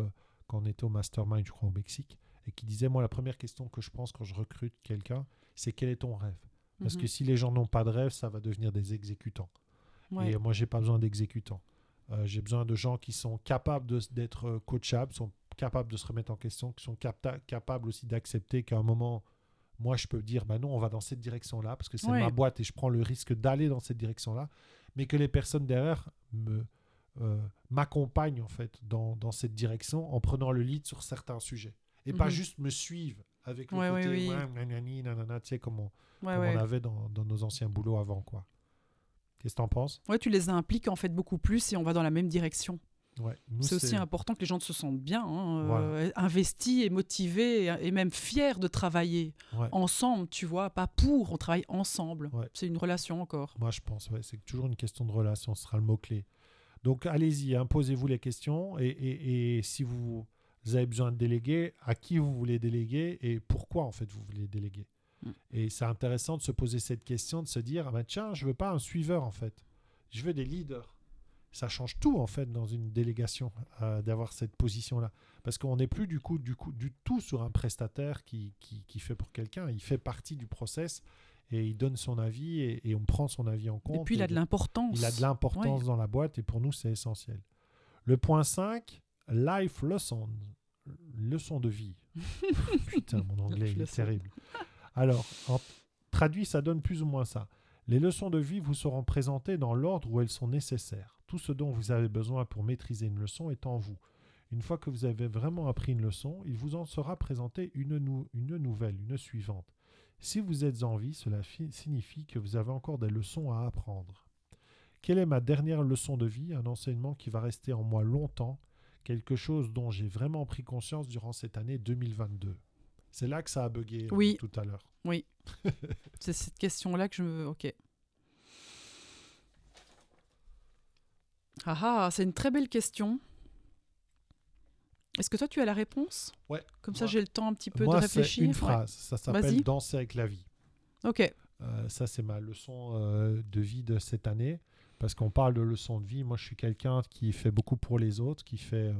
quand on était au Mastermind, je crois, au Mexique, et qui disait, moi, la première question que je pense quand je recrute quelqu'un, c'est quel est ton rêve? Parce Mhm. que si les gens n'ont pas de rêve, ça va devenir des exécutants. Ouais. Et moi, j'ai pas besoin d'exécutants. Euh, j'ai besoin de gens qui sont capables d'être coachables, sont capables de se remettre en question, qui sont capta- capables aussi d'accepter qu'à un moment, moi, je peux dire, bah non, on va dans cette direction-là, parce que c'est ma boîte et je prends le risque d'aller dans cette direction-là, mais que les personnes derrière me euh, m'accompagnent en fait dans, dans cette direction en prenant le lead sur certains sujets et pas Mhm. juste me suivent avec le Ouais, côté oui. ouais, nanani, nanana, tu sais comme on, Ouais, comme ouais. on avait dans, dans nos anciens boulots avant quoi. Qu'est-ce que t'en penses? Ouais, tu les impliques en fait beaucoup plus et on va dans la même direction. Ouais, C'est aussi important que les gens se sentent bien, hein, Voilà. euh, investis et motivés et, et même fiers de travailler Ouais. ensemble, tu vois, pas pour, on travaille ensemble. Ouais. C'est une relation encore. Moi, je pense, c'est toujours une question de relation, ce sera le mot-clé. Donc, allez-y, hein, posez-vous les questions. Et, et- et si vous Vous avez besoin de déléguer, à qui vous voulez déléguer et pourquoi en fait vous voulez déléguer? Mm. Et c'est intéressant de se poser cette question, de se dire, ah ben tiens, je veux pas un suiveur en fait, je veux des leaders. Ça change tout en fait dans une délégation euh, d'avoir cette position-là. Parce qu'on n'est plus du coup, du coup du tout sur un prestataire qui, qui, qui fait pour quelqu'un. Il fait partie du process et il donne son avis et, et on prend son avis en compte. Et puis il a de l'importance. il a de l'importance dans la boîte et pour nous, c'est essentiel. Le point 5, life lesson. Leçon de vie. Putain, mon anglais, il est terrible. Alors, en traduit, ça donne plus ou moins ça. Les leçons de vie vous seront présentées dans l'ordre où elles sont nécessaires. Tout ce dont vous avez besoin pour maîtriser une leçon est en vous. Une fois que vous avez vraiment appris une leçon, il vous en sera présenté une, nou- une nouvelle, une suivante. Si vous êtes en vie, cela fi- signifie que vous avez encore des leçons à apprendre. Quelle est ma dernière leçon de vie? Un enseignement qui va rester en moi longtemps, quelque chose dont j'ai vraiment pris conscience durant cette année 2022. C'est là que ça a bugué euh, Oui. tout à l'heure. C'est cette question-là que je me. Ok. Ah ah, c'est une très belle question. Est-ce que toi tu as la réponse? Ouais, Comme ça j'ai le temps un petit peu Moi, de c'est réfléchir. une Ouais. phrase. Ça s'appelle. Danser avec la vie. Ok. Euh, ça, c'est ma leçon euh, de vie de cette année. Parce qu'on parle de leçon de vie. Moi, je suis quelqu'un qui fait beaucoup pour les autres, qui, fait, euh,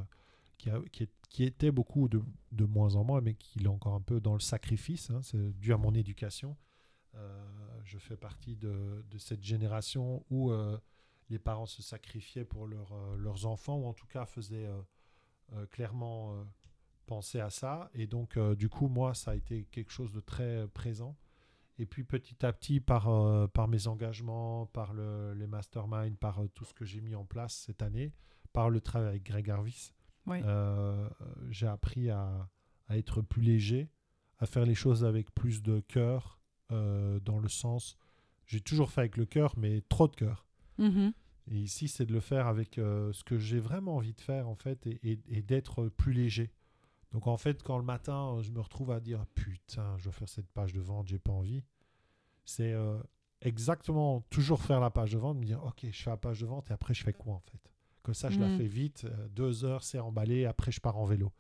qui, a- qui est- qui était beaucoup de, de moins en moins, mais qui est encore un peu dans le sacrifice. hein. C'est dû à mon éducation. Je fais partie de, de cette génération où les parents se sacrifiaient pour leur, euh, leurs enfants, ou en tout cas faisaient euh, euh, clairement penser à ça. Et donc, du coup, moi, ça a été quelque chose de très présent. Et puis petit à petit, par, euh, par mes engagements, par le, les masterminds, par euh, tout ce que j'ai mis en place cette année, par le travail avec Greg Harvis, euh, j'ai appris à, à être plus léger, à faire les choses avec plus de cœur, dans le sens, j'ai toujours fait avec le cœur, mais trop de cœur. Mhm. Et ici, c'est de le faire avec euh, ce que j'ai vraiment envie de faire, en fait, et, et- et d'être plus léger. Donc, en fait, quand le matin, euh, je me retrouve à dire Putain, je dois faire cette page de vente, j'ai pas envie, c'est euh, exactement toujours faire la page de vente, me dire Ok, je fais la page de vente, et après, je fais quoi, en fait? Comme ça, je la Mhm. fais vite, deux heures, c'est emballé, après, je pars en vélo.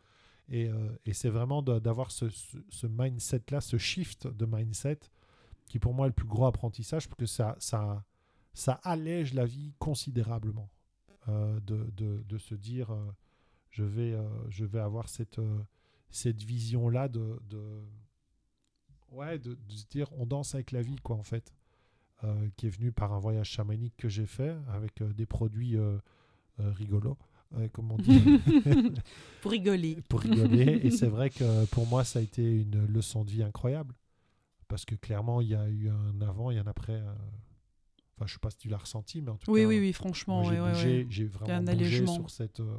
Et, euh, et c'est vraiment d'avoir ce, ce- ce mindset-là, ce shift de mindset, qui pour moi est le plus gros apprentissage, parce que ça, ça, ça allège la vie considérablement. euh, de, de- de se dire, euh, je, vais, euh, je vais avoir cette, cette vision-là de, de, ouais, de, de se dire, on danse avec la vie, quoi, en fait, qui est venue par un voyage chamanique que j'ai fait avec des produits rigolos, comme on dit Pour rigoler. pour rigoler. et c'est vrai que pour moi, ça a été une leçon de vie incroyable. Parce que clairement, il y a eu un avant et un après. Enfin, je sais pas si tu l'as ressenti, mais en tout Oui, cas, oui, oui, franchement. j'ai ouais, ouais, bougé, ouais. j'ai un vraiment bougé allègement. sur cette, euh,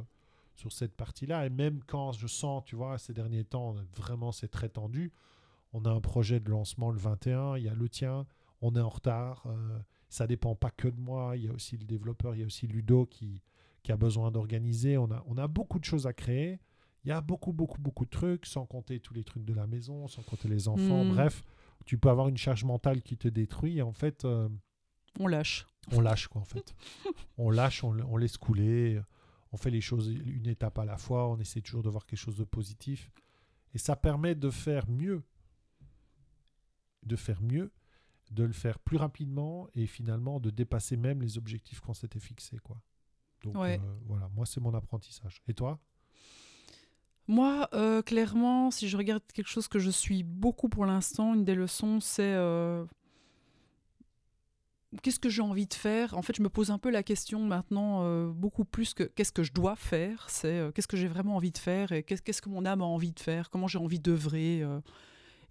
sur cette partie-là. Et même quand je sens, tu vois, ces derniers temps, vraiment, c'est très tendu. On a un projet de lancement le 21, il y a le tien, on est en retard. euh, ça dépend pas que de moi, il y a aussi le développeur, il y a aussi Ludo qui, qui a besoin d'organiser. On a, on a beaucoup de choses à créer. Il y a beaucoup, beaucoup, beaucoup de trucs, sans compter tous les trucs de la maison, sans compter les enfants. Mm. Bref, tu peux avoir une charge mentale qui te détruit. Et en fait, euh, On lâche. on lâche, quoi, en fait. on lâche, on, on laisse couler. On fait les choses une étape à la fois. On essaie toujours de voir quelque chose de positif. Et ça permet de faire mieux. De faire mieux, de le faire plus rapidement et finalement de dépasser même les objectifs qu'on s'était fixés, quoi. Donc Ouais. euh, voilà, moi c'est mon apprentissage. Et toi? Moi, euh, clairement, si je regarde quelque chose que je suis beaucoup pour l'instant, une des leçons, c'est euh, qu'est-ce que j'ai envie de faire? En fait, je me pose un peu la question maintenant, euh, beaucoup plus que qu'est-ce que je dois faire, c'est euh, qu'est-ce que j'ai vraiment envie de faire? Et qu'est-ce que mon âme a envie de faire, comment j'ai envie d'œuvrer? euh,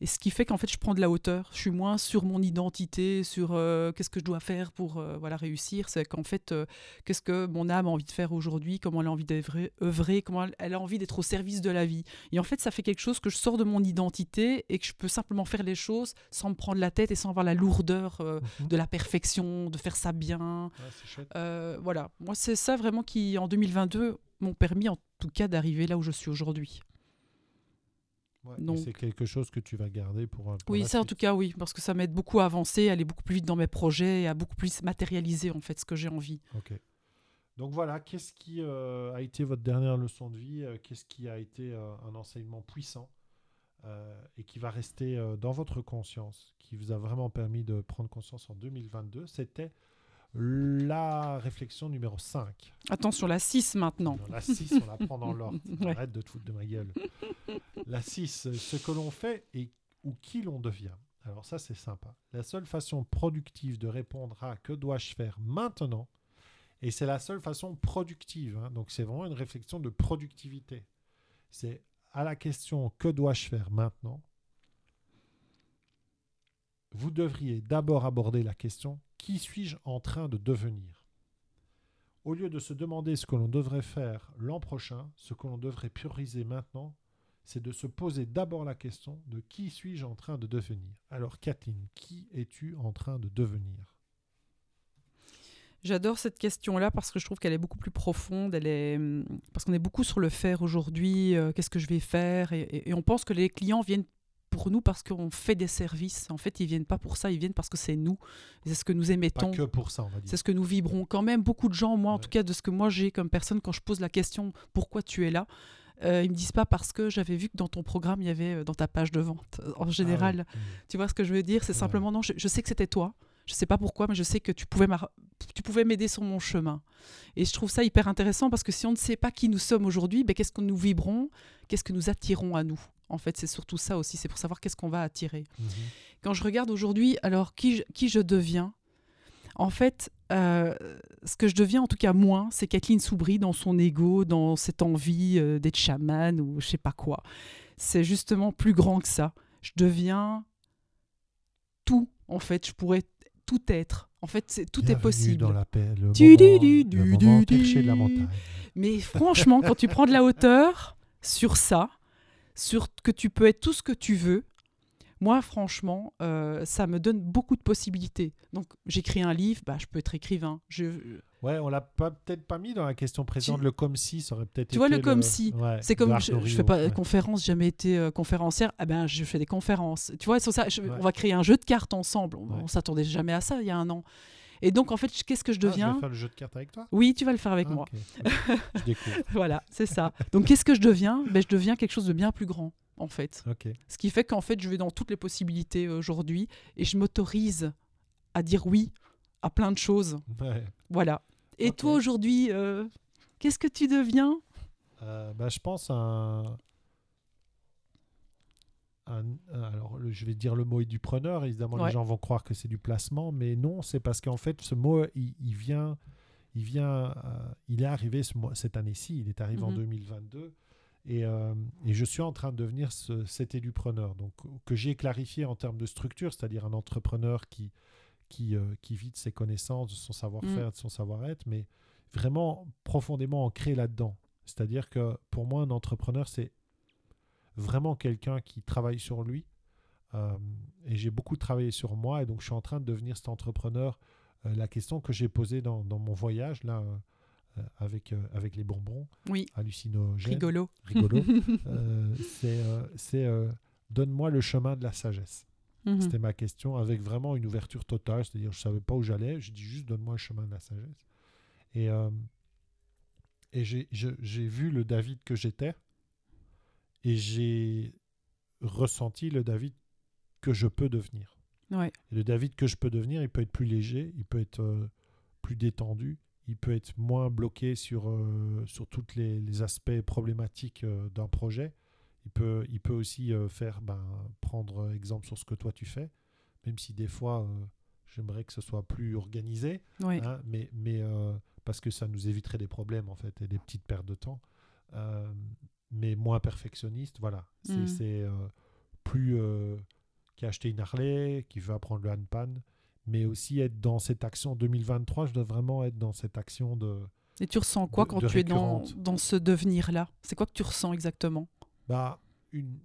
et ce qui fait qu'en fait, je prends de la hauteur. Je suis moins sur mon identité, sur euh, qu'est-ce que je dois faire pour euh, voilà, réussir. C'est qu'en fait, euh, qu'est-ce que mon âme a envie de faire aujourd'hui, comment elle a envie d'œuvrer, œuvrer, comment elle- a envie d'être au service de la vie. Et en fait, ça fait quelque chose que je sors de mon identité et que je peux simplement faire les choses sans me prendre la tête et sans avoir la lourdeur euh, de la perfection, de faire ça bien. Ouais, voilà, moi, c'est ça vraiment qui, en 2022, m'ont permis en tout cas d'arriver là où je suis aujourd'hui. Ouais, C'est quelque chose que tu vas garder pour, euh, pour Oui, ça en tout cas, oui, parce que ça m'aide beaucoup à avancer, à aller beaucoup plus vite dans mes projets et à beaucoup plus matérialiser en fait ce que j'ai envie. Ok. Donc voilà, qu'est-ce qui euh, a été votre dernière leçon de vie euh, Qu'est-ce qui a été euh, un enseignement puissant euh, et qui va rester dans votre conscience, qui vous a vraiment permis de prendre conscience en 2022 C'était la réflexion numéro 5. Attention, la 6 maintenant. Non, la 6, on la prend dans l'ordre. Ouais. Arrête de te foutre de ma gueule. La 6, ce que l'on fait et ou qui l'on devient. Alors ça, c'est sympa. La seule façon productive de répondre à que dois-je faire maintenant, et c'est la seule façon productive. hein, donc c'est vraiment une réflexion de productivité. C'est à la question que dois-je faire maintenant, vous devriez d'abord aborder la question qui suis-je en train de devenir? Au lieu de se demander ce que l'on devrait faire l'an prochain, ce que l'on devrait prioriser maintenant, c'est de se poser d'abord la question de qui suis-je en train de devenir? Alors Kathleen, qui es-tu en train de devenir? J'adore cette question-là parce que je trouve qu'elle est beaucoup plus profonde. Parce qu'on est beaucoup sur le faire aujourd'hui. euh, Qu'est-ce que je vais faire? Et on pense que les clients viennent pour nous parce qu'on fait des services. En fait, ils viennent pas pour ça. Ils viennent parce que c'est nous. C'est ce que nous Pas émettons. que pour ça, on va dire. C'est ce que nous vibrons. Quand même, beaucoup de gens, moi en tout cas, de ce que moi j'ai comme personne, quand je pose la question pourquoi tu es là, euh, ils me disent pas parce que j'avais vu que dans ton programme, il y avait euh, dans ta page de vente. En Ah ouais. général, tu vois ce que je veux dire? C'est Ouais. simplement non, je, je sais que c'était toi. Je sais pas pourquoi, mais je sais que tu pouvais tu pouvais m'aider sur mon chemin. Et je trouve ça hyper intéressant parce que si on ne sait pas qui nous sommes aujourd'hui, ben, qu'est-ce que nous vibrons? Qu'est-ce que nous attirons à nous? En fait, c'est surtout ça aussi. C'est pour savoir qu'est-ce qu'on va attirer. Mhm. Quand je regarde aujourd'hui, alors qui je, qui je deviens? En fait, euh, ce que je deviens, en tout cas moi, c'est Kathleen Soubry dans son ego, dans cette envie euh, d'être chamane ou je sais pas quoi. C'est justement plus grand que ça. Je deviens tout, en fait. Je pourrais tout être. En fait, c'est- tout est possible. dans la paix, le Du, moment, du, le du, moment du, perché de la du. montagne. Mais franchement, quand tu prends de la hauteur sur ça, sur que tu peux être tout ce que tu veux, moi, franchement, euh, ça me donne beaucoup de possibilités. Donc, j'écris un livre, bah, je peux être écrivain. Je, Ouais, on l'a peut-être pas mis dans la question précédente. Tu- Le comme si, ça aurait peut-être Tu vois, le comme si, ouais, c'est comme je, je fais pas de ouais. conférence, jamais été euh, conférencière. Ah ben, je fais des conférences. Tu vois, sur ça, je- Ouais. on va créer un jeu de cartes ensemble. On, on s'attendait jamais à ça il y a un an. Et donc, en fait, qu'est-ce que je Ah, je deviens vais faire le jeu de cartes avec toi? Oui, tu vas le faire avec Ah, moi. Je découvre. Voilà, c'est ça. Donc, qu'est-ce que je deviens? Ben, Je deviens quelque chose de bien plus grand, en fait. Ok. Ce qui fait qu'en fait, je vais dans toutes les possibilités euh, aujourd'hui et je m'autorise à dire oui à plein de choses. Ouais. Voilà. Et toi, aujourd'hui, euh, qu'est-ce que tu deviens? Euh, bah, je pense à un, un- un- alors je vais dire le mot est du preneur. Évidemment, Ouais. les gens vont croire que c'est du placement, mais non, c'est parce qu'en fait, ce mot, il, il vient, il vient, euh, il est arrivé ce mois- cette année-ci. Il est arrivé en Mhm. 2022. Et, euh, et je suis en train de devenir ce, cet élupreneur, donc que j'ai clarifié en termes de structure, c'est-à-dire un entrepreneur qui, qui, euh, qui vit de ses connaissances, de son savoir-faire, de son savoir-être, mais vraiment profondément ancré là-dedans. C'est-à-dire que pour moi, un entrepreneur, c'est vraiment quelqu'un qui travaille sur lui. Euh, et j'ai beaucoup travaillé sur moi, et donc je suis en train de devenir cet entrepreneur. Euh, la question que j'ai posée dans, dans mon voyage, là, euh, avec, avec les bonbons Oui, hallucinogènes, rigolo. rigolo, c'est c'est, donne-moi le chemin de la sagesse. Mhm. C'était ma question avec vraiment une ouverture totale, c'est-à-dire je savais pas où j'allais, je dis juste donne-moi le chemin de la sagesse. Et, et j'ai vu le David que j'étais et j'ai ressenti le David que je peux devenir. Ouais. Et le David que je peux devenir, il peut être plus léger, il peut être euh, plus détendu, il peut être moins bloqué sur, euh, sur tous les, les aspects problématiques euh, d'un projet. Il peut, il peut aussi faire, ben, prendre exemple sur ce que toi tu fais, même si des fois j'aimerais que ce soit plus organisé, Ouais. hein, mais, mais parce que ça nous éviterait des problèmes en fait et des petites pertes de temps. Mais moins perfectionniste, voilà. C'est Mm. c'est, euh, plus euh, qui a acheté une Harley, qui veut apprendre le handpan, mais aussi être dans cette action 2023. Je dois vraiment être dans cette action de Et tu ressens quoi de- quand de tu es dans, dans ce devenir-là? C'est quoi que tu ressens exactement? Bah, une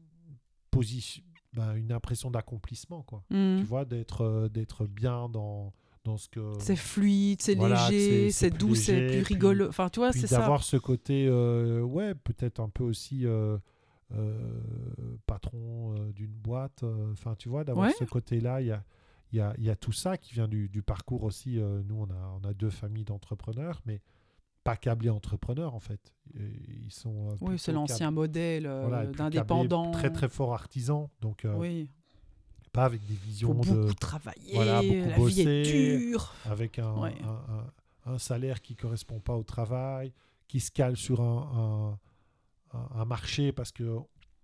position, bah, une impression d'accomplissement, quoi. Mhm. Tu vois, d'être euh, d'être bien dans, dans ce que. C'est fluide, c'est Voilà, léger, c'est- doux, c'est plus rigolo. Enfin, tu vois, c'est ça. d'avoir ce côté, euh, ouais, peut-être un peu aussi euh, euh, patron d'une boîte. Enfin, tu vois, d'avoir Ouais. ce côté-là, il y a, y, a, y a tout ça qui vient du, du parcours aussi. nous, on a, on a deux familles d'entrepreneurs, mais pas câblés entrepreneurs en fait. Ils sont. Oui, c'est l'ancien modèle voilà, d'indépendant. Très très fort artisan, donc Oui, pas avec des faut visions beaucoup de, travailler, voilà, beaucoup la vie est bosser. dure. avec un, Ouais. un- un- un salaire qui correspond pas au travail, qui se cale sur un, marché parce que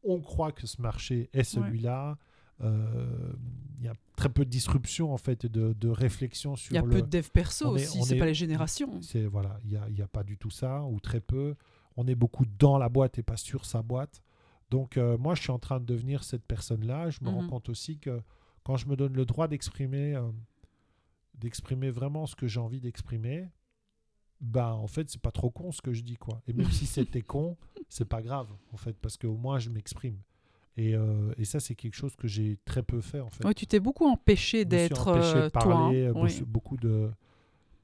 on croit que ce marché est celui-là. Euh, Il y a très peu de disruption en fait de, de réflexion sur Il y a le. peu de dev perso on aussi, c'est est- pas les générations. C'est voilà, il y a, y a pas du tout ça ou très peu. On est beaucoup dans la boîte et pas sur sa boîte. Donc euh, moi, je suis en train de devenir cette personne-là. Je me rends Mhm. compte aussi que quand je me donne le droit d'exprimer, euh, d'exprimer vraiment ce que j'ai envie d'exprimer, bah en fait c'est pas trop con ce que je dis quoi. Et même si c'était con, c'est pas grave en fait parce qu'au moins je m'exprime. Et, euh, et ça c'est quelque chose que j'ai très peu fait en fait. Ouais, tu t'es beaucoup empêché d'être toi. hein. Oui. beaucoup de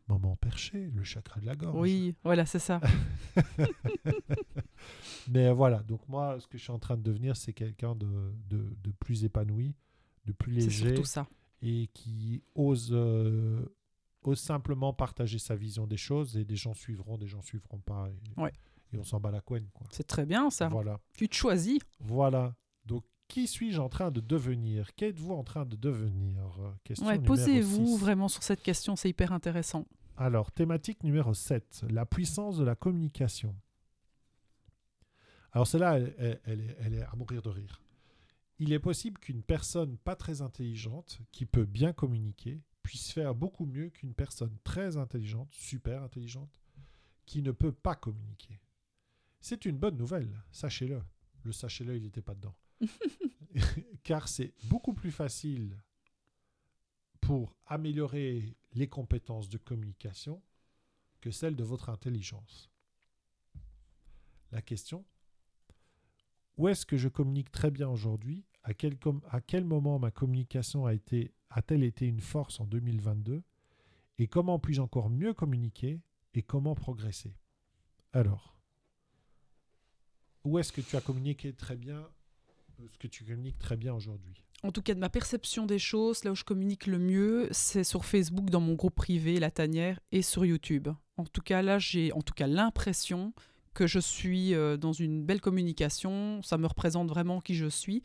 moments perchés, le chakra de la gorge. Oui, voilà, c'est ça. Mais euh, voilà, donc moi, ce que je suis en train de devenir, c'est quelqu'un de, de, de plus épanoui, de plus C'est léger surtout ça. et qui ose, euh, ose simplement partager sa vision des choses et des gens suivront, des gens suivront pas. Et, Ouais. et on s'en bat la couenne. Quoi. C'est très bien ça. Voilà. Tu te choisis. Voilà. Donc, qui suis-je en train de devenir? Qu'êtes-vous en train de devenir? Question Ouais, Posez-vous vraiment sur cette question, c'est hyper intéressant. Alors, thématique numéro 7, la puissance de la communication. Alors, celle-là, elle, elle- elle est, elle est à mourir de rire. Il est possible qu'une personne pas très intelligente, qui peut bien communiquer, puisse faire beaucoup mieux qu'une personne très intelligente, super intelligente, qui ne peut pas communiquer. C'est une bonne nouvelle, sachez-le. Le sachez-le, il n'était pas dedans. Car c'est beaucoup plus facile pour améliorer les compétences de communication que celles de votre intelligence. La question où est-ce que je communique très bien aujourd'hui? À quel, à quel moment ma communication a été a-t-elle été une force en 2022 et comment puis-je encore mieux communiquer et comment progresser? Alors, où est-ce que tu as communiqué très bien ce que tu communiques très bien aujourd'hui En tout cas, de ma perception des choses, là où je communique le mieux, c'est sur Facebook, dans mon groupe privé, La Tanière, et sur YouTube. En tout cas, là, j'ai en tout cas l'impression que je suis euh, dans une belle communication. Ça me représente vraiment qui je suis.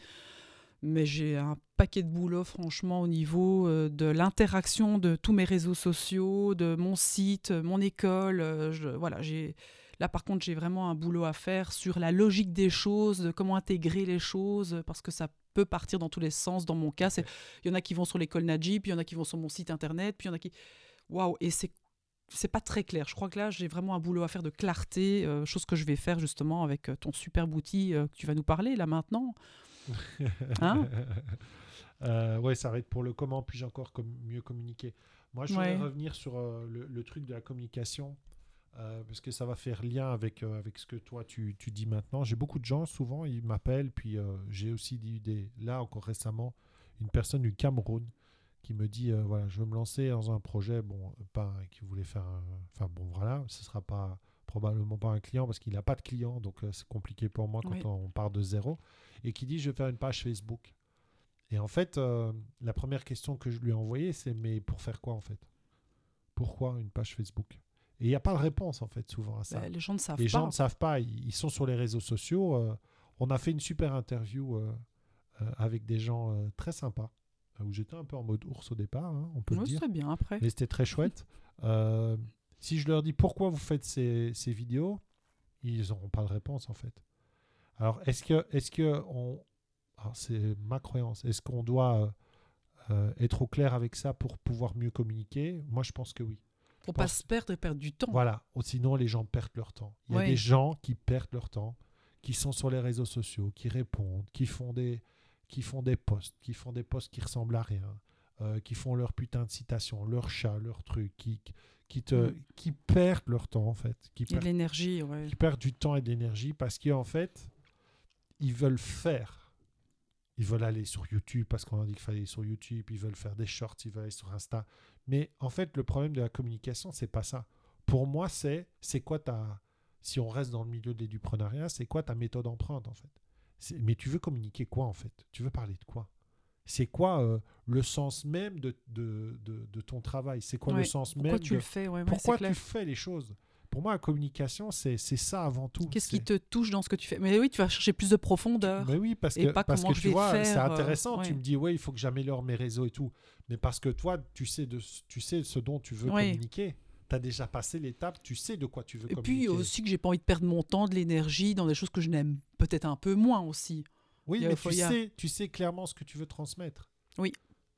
Mais j'ai un paquet de boulot, franchement, au niveau euh, de l'interaction de tous mes réseaux sociaux, de mon site, mon école. euh, je- voilà, j'ai Là, par contre, j'ai vraiment un boulot à faire sur la logique des choses, de comment intégrer les choses, parce que ça peut partir dans tous les sens. Dans mon cas, il y en a qui vont sur l'école Naji, puis il y en a qui vont sur mon site internet, puis il y en a qui. Waouh Et c'est c'est pas très clair. Je crois que là, j'ai vraiment un boulot à faire de clarté, euh, chose que je vais faire justement avec euh, ton superbe outil euh, que tu vas nous parler là maintenant. Hein? Euh, ouais, ça arrête pour le comment puis-je encore com- mieux communiquer. Moi, je voudrais revenir sur le, le truc de la communication, euh, parce que ça va faire lien avec, euh, avec ce que toi, tu, tu dis maintenant. J'ai beaucoup de gens, souvent, ils m'appellent, puis euh, j'ai aussi dit des, là, encore récemment, une personne du Cameroun qui me dit, voilà, je veux me lancer dans un projet, bon, pas qui voulait faire, un- enfin, bon, voilà, ce sera pas probablement pas un client parce qu'il n'a pas de client, donc c'est compliqué pour moi quand Oui. on part de zéro, et qui dit, je vais faire une page Facebook. Et en fait, la première question que je lui ai envoyée, c'est mais pour faire quoi en fait? Pourquoi une page Facebook? Et il n'y a pas de réponse en fait souvent à ça. Ben, les gens ne savent Les pas. gens ne savent pas, ils, sont sur les réseaux sociaux. euh, on a fait une super interview euh, euh, avec des gens très sympas, où j'étais un peu en mode ours au départ, hein, on peut Ouais, le dire. c'est bien après. Mais c'était très chouette. Si je leur dis pourquoi vous faites ces, ces vidéos, ils n'auront pas de réponse en fait. Alors, est-ce que, est-ce que on, c'est ma croyance, est-ce qu'on doit être au clair avec ça pour pouvoir mieux communiquer? Moi, je pense que oui. Pour pas se perdre et perdre du temps. Voilà, sinon les gens perdent leur temps. Il y a des gens qui perdent leur temps, qui sont sur les réseaux sociaux, qui répondent, qui font des, qui font des posts, qui font des posts qui ressemblent à rien, euh, qui font leur putain de citation, leur chat, leur truc, qui, qui, te, Mm. qui perdent leur temps en fait, qui de perdent, l'énergie, ouais. qui perdent du temps et de l'énergie parce qu'en fait, ils veulent faire. Ils veulent aller sur YouTube parce qu'on a dit qu'il fallait aller sur YouTube, ils veulent faire des shorts, ils veulent aller sur Insta. Mais en fait, le problème de la communication, c'est pas ça. Pour moi, c'est c'est quoi ta si on reste dans le milieu de l'édupreneuriat, c'est quoi ta méthode empreinte en fait? Mais tu veux communiquer quoi en fait? Tu veux parler de quoi? C'est quoi euh, le sens même de, de, de, de ton travail? C'est quoi le sens Pourquoi même tu de- le fais? Ouais, pourquoi tu fais les choses? Pour moi, la communication, c'est ça avant tout. Qu'est-ce qui te touche dans ce que tu fais? Mais oui, tu vas chercher plus de profondeur. Mais oui, parce et que, pas parce que tu vois, c'est euh, intéressant. Tu me dis, ouais, il faut que j'améliore mes réseaux et tout. Mais parce que toi, tu sais, de, tu sais ce dont tu veux Oui. communiquer. Tu as déjà passé l'étape, tu sais de quoi tu veux Et communiquer. puis aussi que j'ai pas envie de perdre mon temps, de l'énergie dans des choses que je n'aime peut-être un peu moins aussi. oui, mais tu sais, tu sais clairement ce que tu veux transmettre.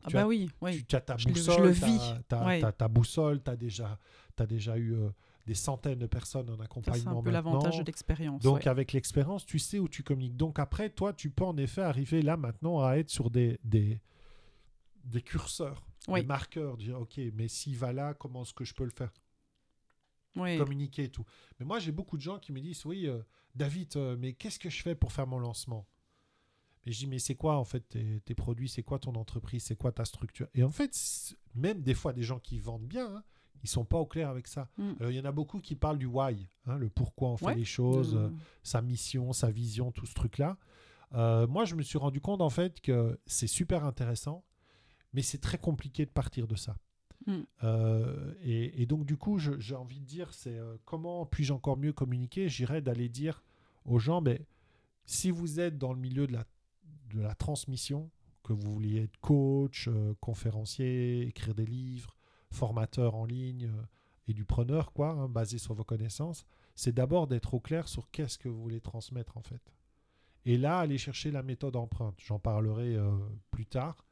Ah Tu bah as- oui, oui. Tu as ta Je le- je boussole, le vis. Ouais. t'as ta boussole, tu as déjà, as déjà eu euh, des centaines de personnes en Ça, c'est accompagnement un peu l'avantage de l'expérience. Donc ouais. avec l'expérience, tu sais où tu communiques. Donc après, toi, tu peux en effet arriver là maintenant à être sur des, des, des curseurs, Oui. des marqueurs, dire ok, mais s'il va là, comment est-ce que je peux le faire? Oui. Communiquer et tout. Mais moi, j'ai beaucoup de gens qui me disent oui, euh, David, euh, mais qu'est-ce que je fais pour faire mon lancement? Mais je dis mais c'est quoi en fait tes, tes produits? C'est quoi ton entreprise? C'est quoi ta structure? Et en fait, même des fois, des gens qui vendent bien, hein, ils sont pas au clair avec ça. Mm. Alors, il y en a beaucoup qui parlent du why, hein, le pourquoi on fait Ouais. les choses. De- euh, sa mission, sa vision, tout ce truc-là. Euh, moi, je me suis rendu compte en fait que c'est super intéressant, mais c'est très compliqué de partir de ça. Mm. Euh, et, et donc, du coup, j'ai envie de dire, c'est comment puis-je encore mieux communiquer? J'irais d'aller dire aux gens, mais si vous êtes dans le milieu de la, de la transmission, que vous vouliez être coach, conférencier, écrire des livres, formateur en ligne euh, et du preneur, quoi, hein, basé sur vos connaissances, c'est d'abord d'être au clair sur qu'est-ce que vous voulez transmettre en fait. Et là, aller chercher la méthode empreinte. J'en parlerai euh, plus tard.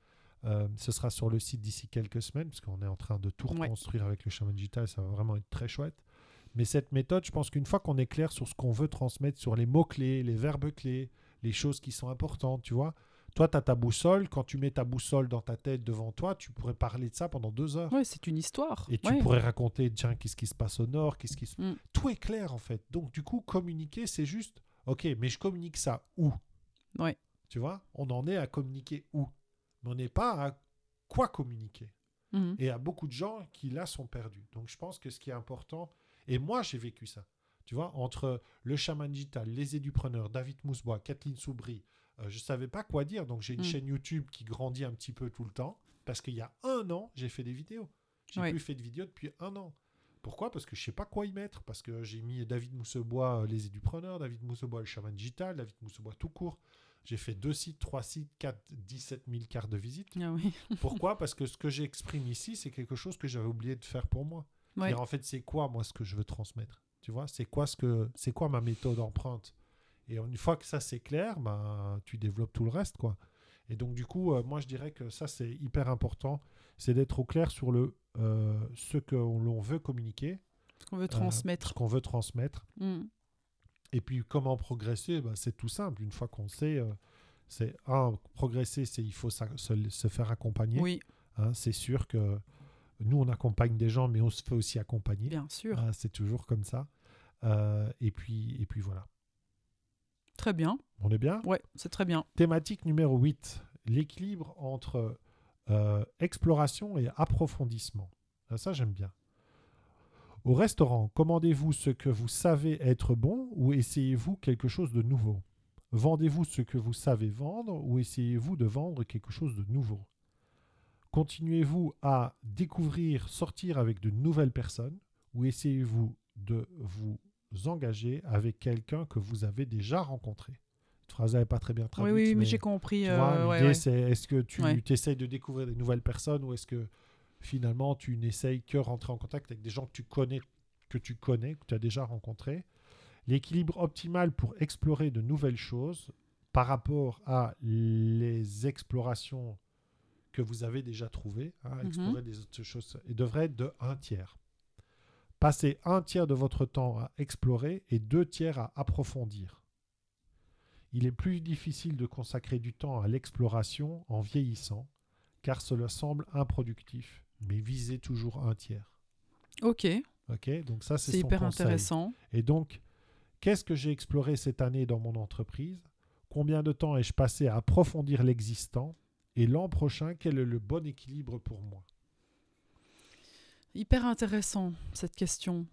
Euh, ce sera sur le site d'ici quelques semaines, parce qu'on est en train de tout Ouais. reconstruire avec le chemin digital. Ça va vraiment être très chouette. Mais cette méthode, je pense qu'une fois qu'on est clair sur ce qu'on veut transmettre, sur les mots-clés, les verbes clés, les choses qui sont importantes, tu vois. Toi, tu as ta boussole. Quand tu mets ta boussole dans ta tête devant toi, tu pourrais parler de ça pendant deux heures. Ouais, c'est une histoire. Et tu Ouais. pourrais raconter, tiens, qu'est-ce qui se passe au nord, qu'est-ce qui se... Mm. Tout est clair, en fait. Donc, du coup, communiquer, c'est juste, ok, mais je communique ça où? Ouais. Tu vois? On en est à communiquer où? Mais on n'est pas à quoi communiquer. Mhm. Et a beaucoup de gens qui, là, sont perdus. Donc, je pense que ce qui est important, et moi, j'ai vécu ça, tu vois, entre le chaman digital, les édupreneurs, David Mousbois, Kathleen Soubry, euh, je ne savais pas quoi dire. Donc, j'ai une Mm. chaîne YouTube qui grandit un petit peu tout le temps, parce qu'il y a un an, j'ai fait des vidéos. J'ai Ouais. plus fait de vidéos depuis un an. Pourquoi? Parce que je sais pas quoi y mettre. Parce que j'ai mis David Moussebois, euh, les édupreneurs, David Moussebois, le chaman digital, David Moussebois tout court. J'ai fait deux sites, trois sites, quatre, 17 000 cartes de visite. Ah oui. Pourquoi? Parce que ce que j'exprime ici, c'est quelque chose que j'avais oublié de faire pour moi. Ouais. En fait, c'est quoi moi ce que je veux transmettre? Tu vois, c'est quoi ce que c'est quoi ma méthode empreinte? Et une fois que ça c'est clair, ben tu développes tout le reste quoi. Et donc du coup, euh, moi je dirais que ça c'est hyper important, c'est d'être au clair sur le euh, ce que l'on veut communiquer, Ce qu'on veut euh, transmettre. ce qu'on veut transmettre. Mhm. Et puis comment progresser Ben, C'est tout simple. Une fois qu'on sait, c'est un progresser, c'est il faut sa- se, se faire accompagner. Oui, Hein, c'est sûr que nous, on accompagne des gens, mais on se fait aussi accompagner. bien sûr. Ah, c'est toujours comme ça. Euh, et, puis, et puis voilà. Très bien. On est bien? Ouais, c'est très bien. Thématique numéro 8. L'équilibre entre euh, exploration et approfondissement. Ah, ça, j'aime bien. Au restaurant, commandez-vous ce que vous savez être bon ou essayez-vous quelque chose de nouveau? Vendez-vous ce que vous savez vendre ou essayez-vous de vendre quelque chose de nouveau? Continuez-vous à découvrir, sortir avec de nouvelles personnes ou essayez-vous de vous engager avec quelqu'un que vous avez déjà rencontré Cette phrase n'est pas très bien Oui, traduite. oui, mais, mais j'ai compris. euh, vois, ouais, l'idée, ouais. c'est est-ce que tu Ouais. essayes de découvrir des nouvelles personnes ou est-ce que finalement tu n'essayes que rentrer en contact avec des gens que tu connais, que tu connais, que tu as déjà rencontrés? L'équilibre optimal pour explorer de nouvelles choses par rapport à les explorations que vous avez déjà trouvées, hein, Mhm. explorer des autres choses, et devrait être de un tiers. Passez un tiers de votre temps à explorer et deux tiers à approfondir. Il est plus difficile de consacrer du temps à l'exploration en vieillissant, car cela semble improductif, mais visez toujours un tiers. Ok, Ok, donc ça c'est hyper conseil. intéressant. Et donc, qu'est-ce que j'ai exploré cette année dans mon entreprise? Combien de temps ai-je passé à approfondir l'existant? Et l'an prochain, quel est le bon équilibre pour moi? Hyper intéressant cette question.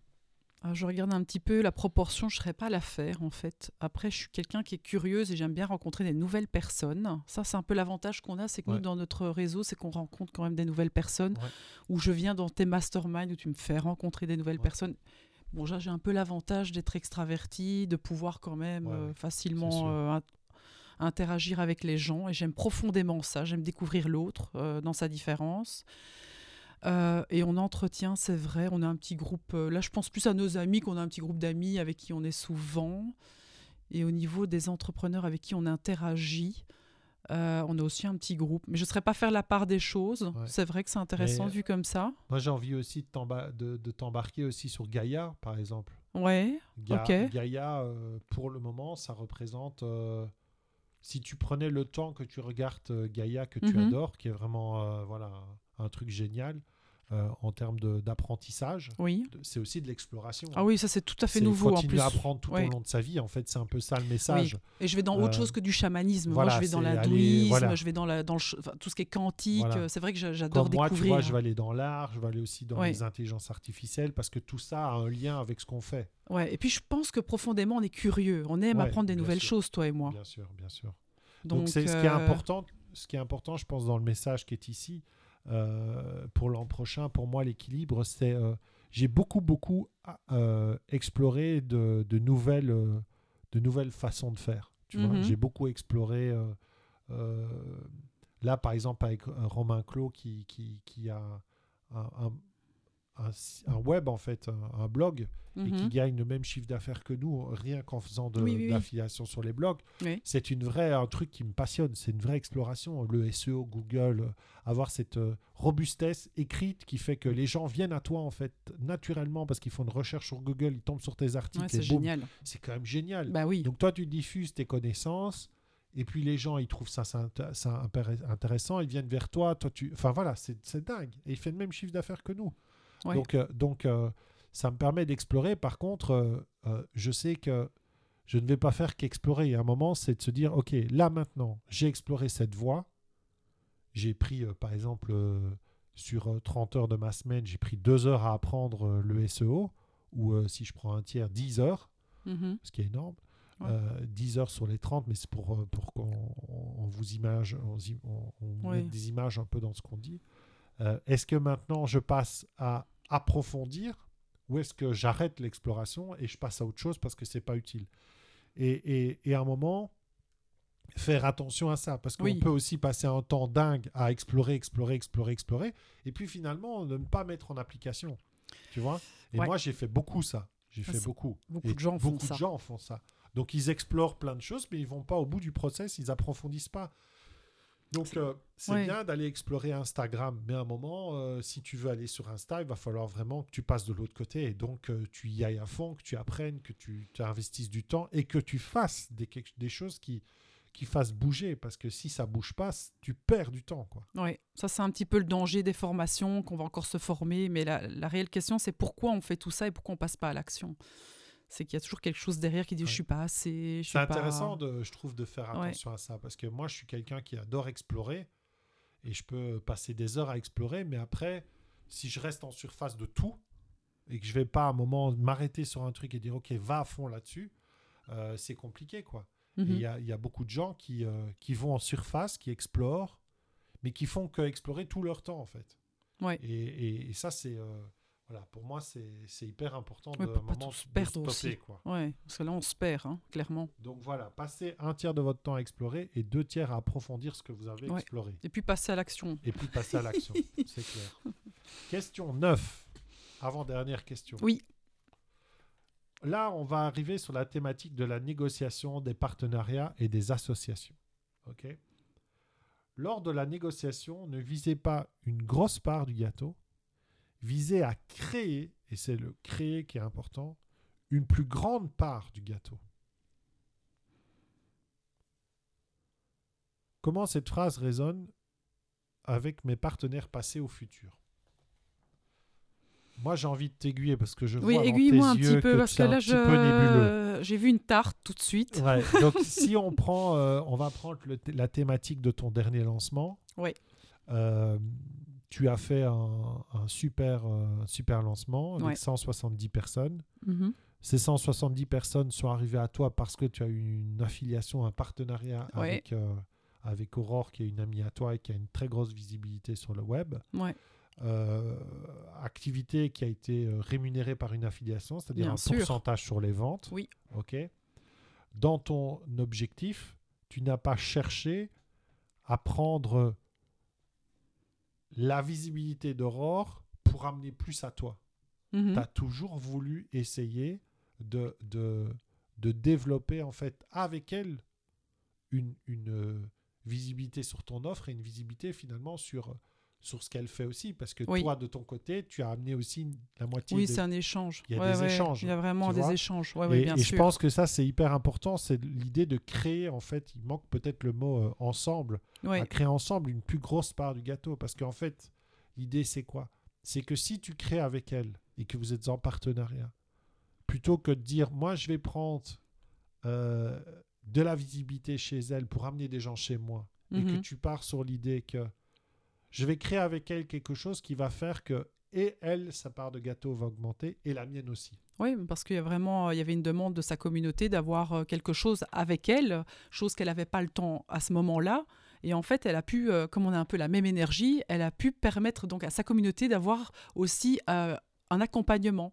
Ah, je regarde un petit peu la proportion, je ne serais pas à la faire en fait. Après, je suis quelqu'un qui est curieuse et j'aime bien rencontrer des nouvelles personnes. Ça, c'est un peu l'avantage qu'on a, c'est que Ouais. nous, dans notre réseau, c'est qu'on rencontre quand même des nouvelles personnes. Ouais. Où je viens dans tes masterminds où tu me fais rencontrer des nouvelles Ouais. personnes. Bon, j'ai un peu l'avantage d'être extraverti, de pouvoir quand même euh, facilement euh, int- interagir avec les gens. Et j'aime profondément ça. J'aime découvrir l'autre euh, dans sa différence. Euh, et on entretient, c'est vrai, on a un petit groupe. euh, là, je pense plus à nos amis qu'on a un petit groupe d'amis avec qui on est souvent. Et au niveau des entrepreneurs avec qui on interagit, euh, on a aussi un petit groupe. Mais je ne saurais pas faire la part des choses. Ouais. C'est vrai que c'est intéressant Mais- vu comme ça. Moi, j'ai envie aussi de t'emba- de- de t'embarquer aussi sur Gaïa, par exemple. Ouais, Ga- Ok. Gaïa, euh, pour le moment, ça représente. euh, si tu prenais le temps que tu regardes Gaïa, que tu Mhm. adores, qui est vraiment voilà, un truc génial euh, en termes d'apprentissage, oui. c'est aussi de l'exploration. Ah oui, ça c'est tout à fait nouveau en continuer plus. à apprendre tout au long de sa vie. En fait, c'est un peu ça le message. Et je vais dans autre Euh, chose que du chamanisme. voilà, Moi, je vais dans l'hindouisme, voilà. je vais dans, la, dans le ch- enfin, tout ce qui est quantique. Voilà. euh, C'est vrai que j'a- j'adore Comme moi, tu découvrir. vois, je vais aller dans l'art, je vais aller aussi dans les intelligences artificielles, parce que tout ça a un lien avec ce qu'on fait. Ouais. Et puis je pense que profondément, on est curieux. On aime Ouais, apprendre des nouvelles sûr. choses, toi et moi. Bien sûr, bien sûr. Donc, c'est ce qui est important, ce qui est important, je pense, dans le message qui est ici pour l'an prochain. Pour moi, l'équilibre, c'est euh, j'ai beaucoup, beaucoup euh, exploré de, de nouvelles, euh, de nouvelles façons de faire. Tu vois, Mhm. j'ai beaucoup exploré. euh, euh, là, par exemple, avec euh, Romain Clos qui, qui, qui a un, un- un web en fait, un, un blog et qui mhm. gagne le même chiffre d'affaires que nous, rien qu'en faisant de, Oui, oui, de oui. l'affiliation sur les blogs. C'est une vraie, un truc qui me passionne, c'est une vraie exploration. Le SEO, Google, euh, avoir cette euh, robustesse écrite qui fait que les gens viennent à toi en fait naturellement parce qu'ils font une recherche sur Google, ils tombent sur tes articles Ouais, c'est génial. c'est quand même génial. Bah oui. Donc toi, tu diffuses tes connaissances. Et puis les gens, ils trouvent ça, ça intéressant, ils viennent vers toi. toi tu... Enfin voilà, c'est c'est dingue. Et il fait le même chiffre d'affaires que nous. Ouais. Donc, euh, donc euh, ça me permet d'explorer. Par contre, euh, je sais que je ne vais pas faire qu'explorer. Il y a un moment, c'est de se dire, OK, là maintenant, j'ai exploré cette voie. J'ai pris, euh, par exemple, euh, sur euh, 30 heures de ma semaine, j'ai pris deux heures à apprendre le SEO. Ou si je prends un tiers, 10 heures, Mhm. ce qui est énorme. Ouais. Euh, 10 heures sur les 30, mais c'est pour, pour qu'on on- on vous image, on, on- mette des images un peu dans ce qu'on dit. Euh, est-ce que maintenant je passe à approfondir ou est-ce que j'arrête l'exploration et je passe à autre chose parce que c'est pas utile? Et, et, et à un moment, faire attention à ça parce qu'on Oui. peut aussi passer un temps dingue à explorer, explorer, explorer, explorer et puis finalement ne pas mettre en application. Tu vois? Et Ouais. moi, j'ai fait beaucoup ça. J'ai Ça, fait beaucoup. beaucoup Et de gens font ça. de gens font ça. Donc ils explorent plein de choses, mais ils vont pas au bout du process, ils approfondissent pas. Donc euh, c'est Ouais. bien d'aller explorer Instagram, mais à un moment, euh, si tu veux aller sur Insta, il va falloir vraiment que tu passes de l'autre côté et donc euh, tu y ailles à fond, que tu apprennes, que tu investisses du temps et que tu fasses des, choses qui, qui fassent bouger, parce que si ça bouge pas, tu perds du temps. Quoi. Ouais, ça c'est un petit peu le danger des formations, qu'on va encore se former, mais la, la réelle question c'est pourquoi on fait tout ça et pourquoi on passe pas à l'action? C'est qu'il y a toujours quelque chose derrière qui dit Ouais. je suis pas assez. C'est pas- intéressant, de, je trouve, de faire Ouais. attention à ça, parce que moi, je suis quelqu'un qui adore explorer, et je peux passer des heures à explorer, mais après, si je reste en surface de tout, et que je vais pas à un moment m'arrêter sur un truc et dire, OK, va à fond là-dessus, euh, c'est compliqué, quoi. Mhm. Il y, a, il y a beaucoup de gens qui, euh, qui vont en surface, qui explorent, mais qui font que explorer tout leur temps, en fait. Ouais. Et, et- et ça, c'est... euh, voilà, pour moi, c'est hyper important Ouais, de, pas moment tout se de perdre stopper, aussi. quoi. Ouais, parce que là on se perd, hein, clairement. Donc voilà, passez un tiers de votre temps à explorer et deux tiers à approfondir ce que vous avez Ouais. exploré. Et puis passer à l'action. Et puis passer à l'action, c'est clair. Question 9, avant-dernière question. Oui. Là, on va arriver sur la thématique de la négociation des partenariats et des associations. OK? Lors de la négociation, ne visez pas une grosse part du gâteau, visez à créer, et c'est le créer qui est important, une plus grande part du gâteau. Comment cette phrase résonne avec mes partenaires passés au futur? Moi, j'ai envie de t'aiguiller parce que je Oui, vois dans aiguille-moi tes un yeux petit peu parce que un là je j'ai vu une tarte tout de suite. Ouais, donc si on prend, euh, on va prendre le la thématique de ton dernier lancement. Oui. Euh, tu as fait un, un super, euh, super lancement avec Ouais. 170 personnes. Mhm. Ces 170 personnes sont arrivées à toi parce que tu as eu une affiliation, un partenariat Ouais. avec, euh, avec Aurore, qui est une amie à toi et qui a une très grosse visibilité sur le web. Ouais. euh, activité qui a été rémunérée par une affiliation, c'est-à-dire un sûr. pourcentage sur les ventes. Oui. Ok. Dans ton objectif, tu n'as pas cherché à prendre la visibilité d'Aurore pour amener plus à toi. Mhm. Tu as toujours voulu essayer de, de, de développer en fait avec elle une, une euh, visibilité sur ton offre et une visibilité finalement sur, sur ce qu'elle fait aussi. Parce que Oui. toi, de ton côté, tu as amené aussi la moitié Oui, des- c'est un échange. il y a Ouais, des ouais, échanges, Il y a vraiment des échanges. Ouais, et, ouais, bien et sûr. je pense que ça, c'est hyper important. C'est l'idée de créer, en fait, il manque peut-être le mot euh, ensemble, à créer ensemble une plus grosse part du gâteau. Parce qu'en fait, l'idée, c'est quoi? C'est que si tu crées avec elle et que vous êtes en partenariat, plutôt que de dire, moi, je vais prendre euh, de la visibilité chez elle pour amener des gens chez moi, et que Mhm. tu pars sur l'idée que je vais créer avec elle quelque chose qui va faire que, et elle, sa part de gâteau va augmenter, et la mienne aussi. Oui, parce qu'il y a vraiment, il y avait une demande de sa communauté d'avoir euh, quelque chose avec elle, chose qu'elle n'avait pas le temps à ce moment-là. Et en fait, elle a pu, euh, comme on a un peu la même énergie, elle a pu permettre donc à sa communauté d'avoir aussi euh, un accompagnement.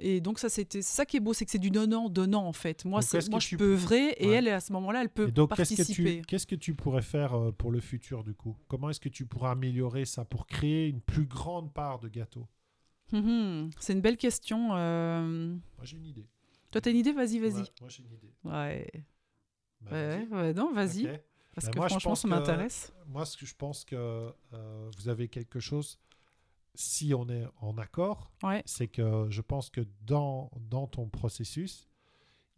Et donc ça, c'était ça qui est beau, c'est que c'est du donnant donnant en fait. Moi, Donc, c'est- est-ce que moi, tu je peux œuvrer et Ouais. elle, à ce moment-là, elle peut Et donc, qu'est-ce que, participer. tu, qu'est-ce que tu pourrais faire euh, pour le futur, du coup? Comment est-ce que tu pourras améliorer ça pour créer une plus grande part de gâteau? Mhm, c'est une belle question. euh. Moi, j'ai une idée. Toi, t'as une idée? Vas-y, vas-y. Ouais, moi, j'ai une idée. Ouais. Bah, Ouais, ouais, non, vas-y. Parce Bah, que moi, franchement, ça m'intéresse. Moi, ce que je pense que euh, vous avez quelque chose, si on est en accord, Ouais. c'est que je pense que dans, dans ton processus,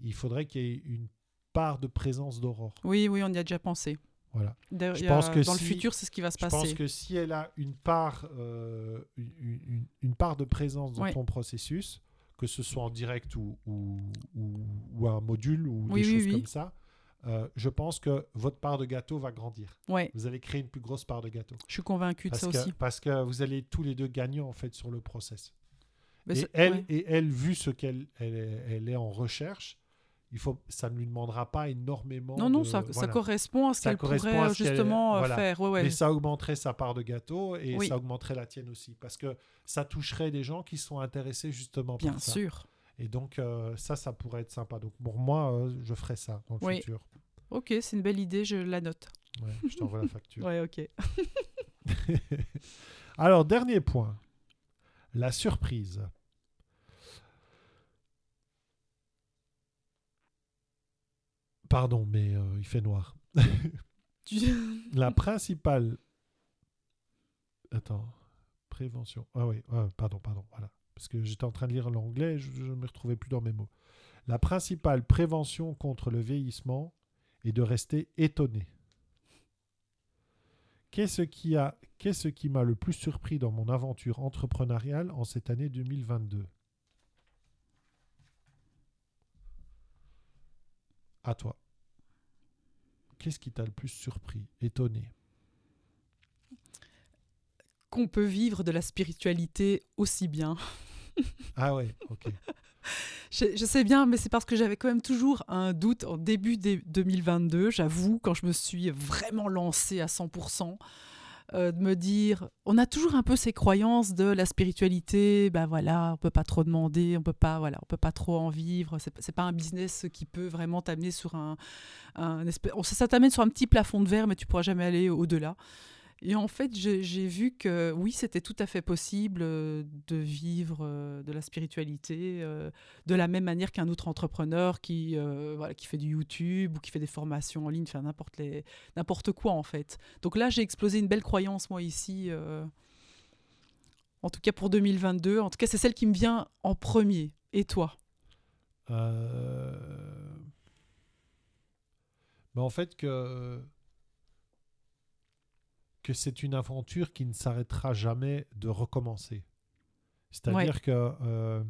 il faudrait qu'il y ait une part de présence d'aurore. Oui, oui, on y a déjà pensé. Voilà. Je a- pense que dans si- le futur, c'est ce qui va se Je pense passer. que si elle a une part, euh, une, une- une part de présence dans Ouais. ton processus, que ce soit en direct ou, ou, ou- ou un module ou Oui, des oui, choses oui. comme ça, euh, je pense que votre part de gâteau va grandir. Ouais, Vous allez créer une plus grosse part de gâteau. je suis convaincue de ça que, aussi. parce que vous allez tous les deux gagner en fait sur le process. Mais et, elle, ouais. et elle, vu ce qu'elle elle est, elle est en recherche, il faut, ça ne lui demandera pas énormément. Non, non, de- ça, correspond à ce qu'elle pourrait euh, ce justement euh, voilà. faire. Ouais, ouais. Mais ça augmenterait sa part de gâteau et Oui. ça augmenterait la tienne aussi. Parce que ça toucherait des gens qui sont intéressés justement Bien par ça. sûr. Et donc, euh, ça, ça pourrait être sympa. Donc, pour moi, euh, je ferais ça dans le Oui. futur. Ok, c'est une belle idée, je la note. Ouais, je t'envoie la facture. Ouais, ok. Alors, dernier point. La surprise. Pardon, mais euh, il fait noir. La principale. Attends. Prévention. Ah oui, ah, pardon, pardon. Voilà. Parce que j'étais en train de lire l'anglais, je ne me retrouvais plus dans mes mots. La principale prévention contre le vieillissement est de rester étonné. Qu'est-ce qui a, qu'est-ce qui m'a le plus surpris dans mon aventure entrepreneuriale en cette année 2022 À toi. Qu'est-ce qui t'a le plus surpris, étonné Qu'on peut vivre de la spiritualité aussi bien. Ah ouais, ok. Je, je sais bien, mais c'est parce que j'avais quand même toujours un doute en début des 2022, j'avoue, quand je me suis vraiment lancée à 100%, euh, de me dire, on a toujours un peu ces croyances de la spiritualité, ben voilà, on peut pas trop demander, on peut pas, voilà, on peut pas trop en vivre, c'est pas un business qui peut vraiment t'amener sur un, un espèce, on- ça t'amène sur un petit plafond de verre, mais tu pourras jamais aller au-delà. Et en fait, j'ai vu que oui, c'était tout à fait possible euh, de vivre euh, de la spiritualité euh, de la même manière qu'un autre entrepreneur qui, voilà, qui fait du YouTube ou qui fait des formations en ligne, n'importe quoi en fait. Donc là, j'ai explosé une belle croyance moi ici. en tout cas pour 2022. En tout cas, c'est celle qui me vient en premier. Et toi? Mais en fait que que c'est une aventure qui ne s'arrêtera jamais de recommencer. C'est-à-dire que euh,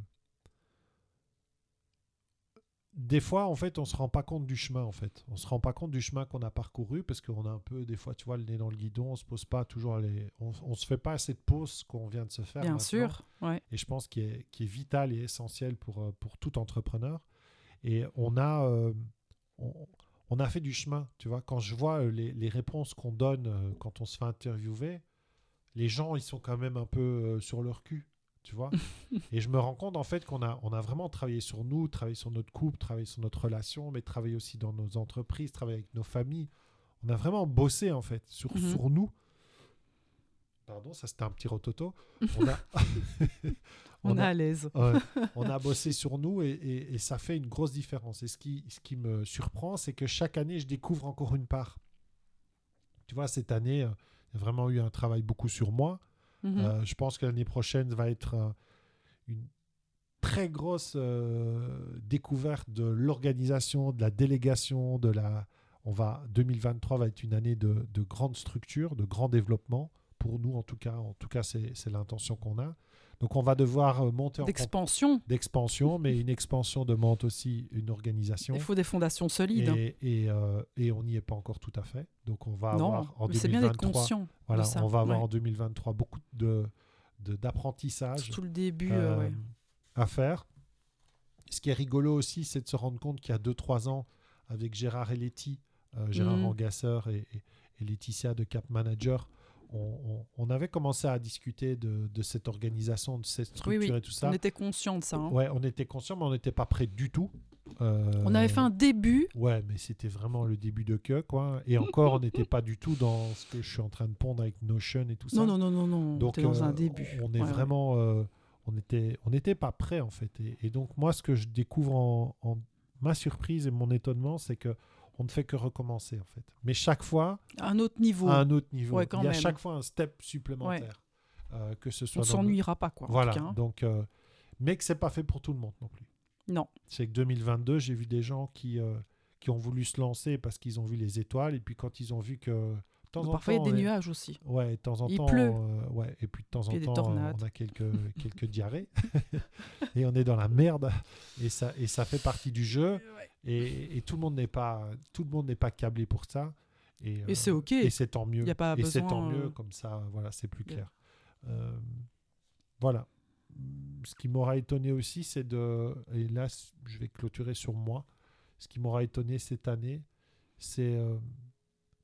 des fois, en fait, on se rend pas compte du chemin, en fait. On se rend pas compte du chemin qu'on a parcouru parce qu'on a un peu, des fois, tu vois, le nez dans le guidon, on se pose pas toujours les, on, on se fait pas assez de pause qu'on vient de se faire. Bien maintenant sûr. Ouais. et je pense qu'il est, qui est vital et essentiel pour, euh, pour tout entrepreneur. Et on a, euh, on, on a fait du chemin, tu vois. Quand je vois euh, les, les réponses qu'on donne euh, quand on se fait interviewer, les gens, ils sont quand même un peu euh, sur leur cul, tu vois. et je me rends compte en fait qu'on a, on a vraiment travaillé sur nous, travaillé sur notre couple, travaillé sur notre relation, mais travaillé aussi dans nos entreprises, travaillé avec nos familles. On a vraiment bossé en fait sur, Mhm. sur nous. Pardon, ça c'était un petit rototo. On a, On on est a- à l'aise. On a bossé sur nous et, et- et ça fait une grosse différence. Et ce qui, ce qui me surprend, c'est que chaque année, je découvre encore une part. Tu vois, cette année, euh, il y a vraiment eu un travail beaucoup sur moi. Mhm. Euh, je pense que l'année prochaine va être euh, une très grosse euh, découverte de l'organisation, de la délégation, de la. On va 2023 va être une année de, de grande structure, de grand développement pour nous en tout cas. En tout cas, c'est c'est l'intention qu'on a. Donc, on va devoir euh, monter en D'expansion. d'expansion, mais une expansion demande aussi une organisation. Il faut des fondations solides. hein. Et, et, euh, et on n'y est pas encore tout à fait. Donc on va non, avoir en mais c'est bien d'être 2023, conscient voilà, on va avoir ouais. en 2023 beaucoup de de- d'apprentissage Surtout le début. euh, ouais. à faire. Ce qui est rigolo aussi, c'est de se rendre compte qu'il y a 2-3 ans, avec Gérard et Letty, euh, Gérard. Rangasseur et, et- et Laetitia de Cap Manager, on, avait commencé à discuter de, de cette organisation, de cette structure oui. et tout ça. On était conscient de ça. hein. Ouais, on était conscient, mais on n'était pas prêt du tout. Euh, On avait fait un début. Ouais, mais c'était vraiment le début de que, quoi. Et encore, on n'était pas du tout dans ce que je suis en train de pondre avec Notion et tout ça. Non, non, non, non, non. Donc, on était dans euh, un début. On est ouais. vraiment. euh, on était, on n'était pas prêt, en fait. Et, et donc, moi, ce que je découvre en, en- ma surprise et mon étonnement, c'est que on ne fait que recommencer, en fait. Mais chaque fois, À un autre niveau. à un autre niveau. Ouais, quand Il y a même. chaque fois un step supplémentaire. Euh, que ce on soit le- s'ennuiera pas, quoi. en Voilà. tout cas, hein. Donc, euh, mais que c'est pas fait pour tout le monde non plus. Non. C'est que 2022, j'ai vu des gens qui, euh, qui ont voulu se lancer parce qu'ils ont vu les étoiles et puis quand ils ont vu que temps en Parfois, il y a des nuages aussi. Ouais, de temps en Il temps. pleut. euh, ouais, et puis de temps en Puis temps, euh, tornades. on a quelques, quelques diarrhées. et on est dans la merde. Et ça, et ça fait partie du jeu. Et, et tout le monde n'est pas, tout le monde n'est pas câblé pour ça. Et, Et c'est OK. Et c'est tant mieux. Il y a pas et c'est tant mieux, euh, comme ça, voilà, c'est plus clair. Euh, voilà. Ce qui m'aura étonné aussi, c'est de. Et là, je vais clôturer sur moi. Ce qui m'aura étonné cette année, c'est euh,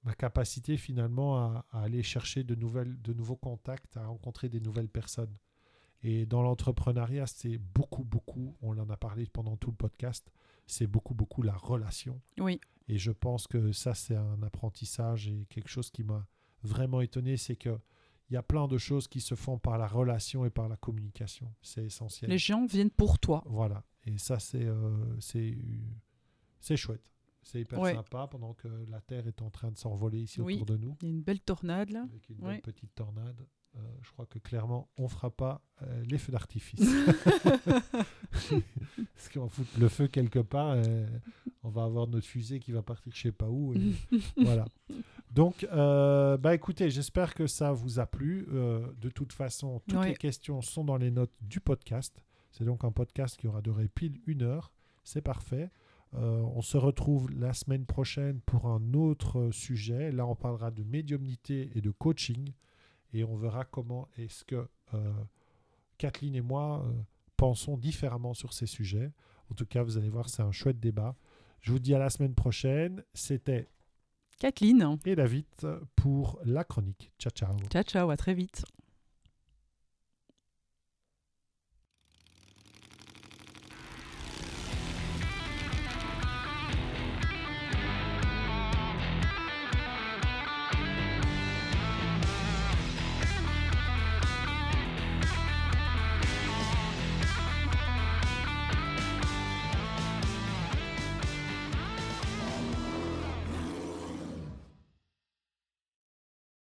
ma capacité finalement à, à aller chercher de, nouvelles, de nouveaux contacts, à rencontrer des nouvelles personnes. Et dans l'entrepreneuriat, c'est beaucoup, beaucoup, on en a parlé pendant tout le podcast, c'est beaucoup, beaucoup la relation. Oui. Et je pense que ça, c'est un apprentissage et quelque chose qui m'a vraiment étonné, c'est que il y a plein de choses qui se font par la relation et par la communication. C'est essentiel. Les gens viennent pour toi. Voilà. Et ça, c'est euh, c'est c'est chouette. C'est hyper Ouais. sympa pendant que la Terre est en train de s'envoler ici Oui. autour de nous Il y a une belle tornade là. avec une belle petite tornade. Euh, je crois que clairement, on fera pas euh, les feux d'artifice. Parce qu'on fout le feu quelque part, euh, on va avoir notre fusée qui va partir je sais pas où. et voilà. Donc, euh, bah écoutez, j'espère que ça vous a plu. De toute façon, toutes Ouais. les questions sont dans les notes du podcast. C'est donc un podcast qui aura duré pile une heure. C'est parfait. Euh, on se retrouve la semaine prochaine pour un autre euh, sujet. Là, on parlera de médiumnité et de coaching. Et on verra comment est-ce que euh, Kathleen et moi euh, pensons différemment sur ces sujets. En tout cas, vous allez voir, c'est un chouette débat. Je vous dis à la semaine prochaine. C'était Kathleen. et David pour la chronique. Ciao, ciao. Ciao, ciao, à très vite.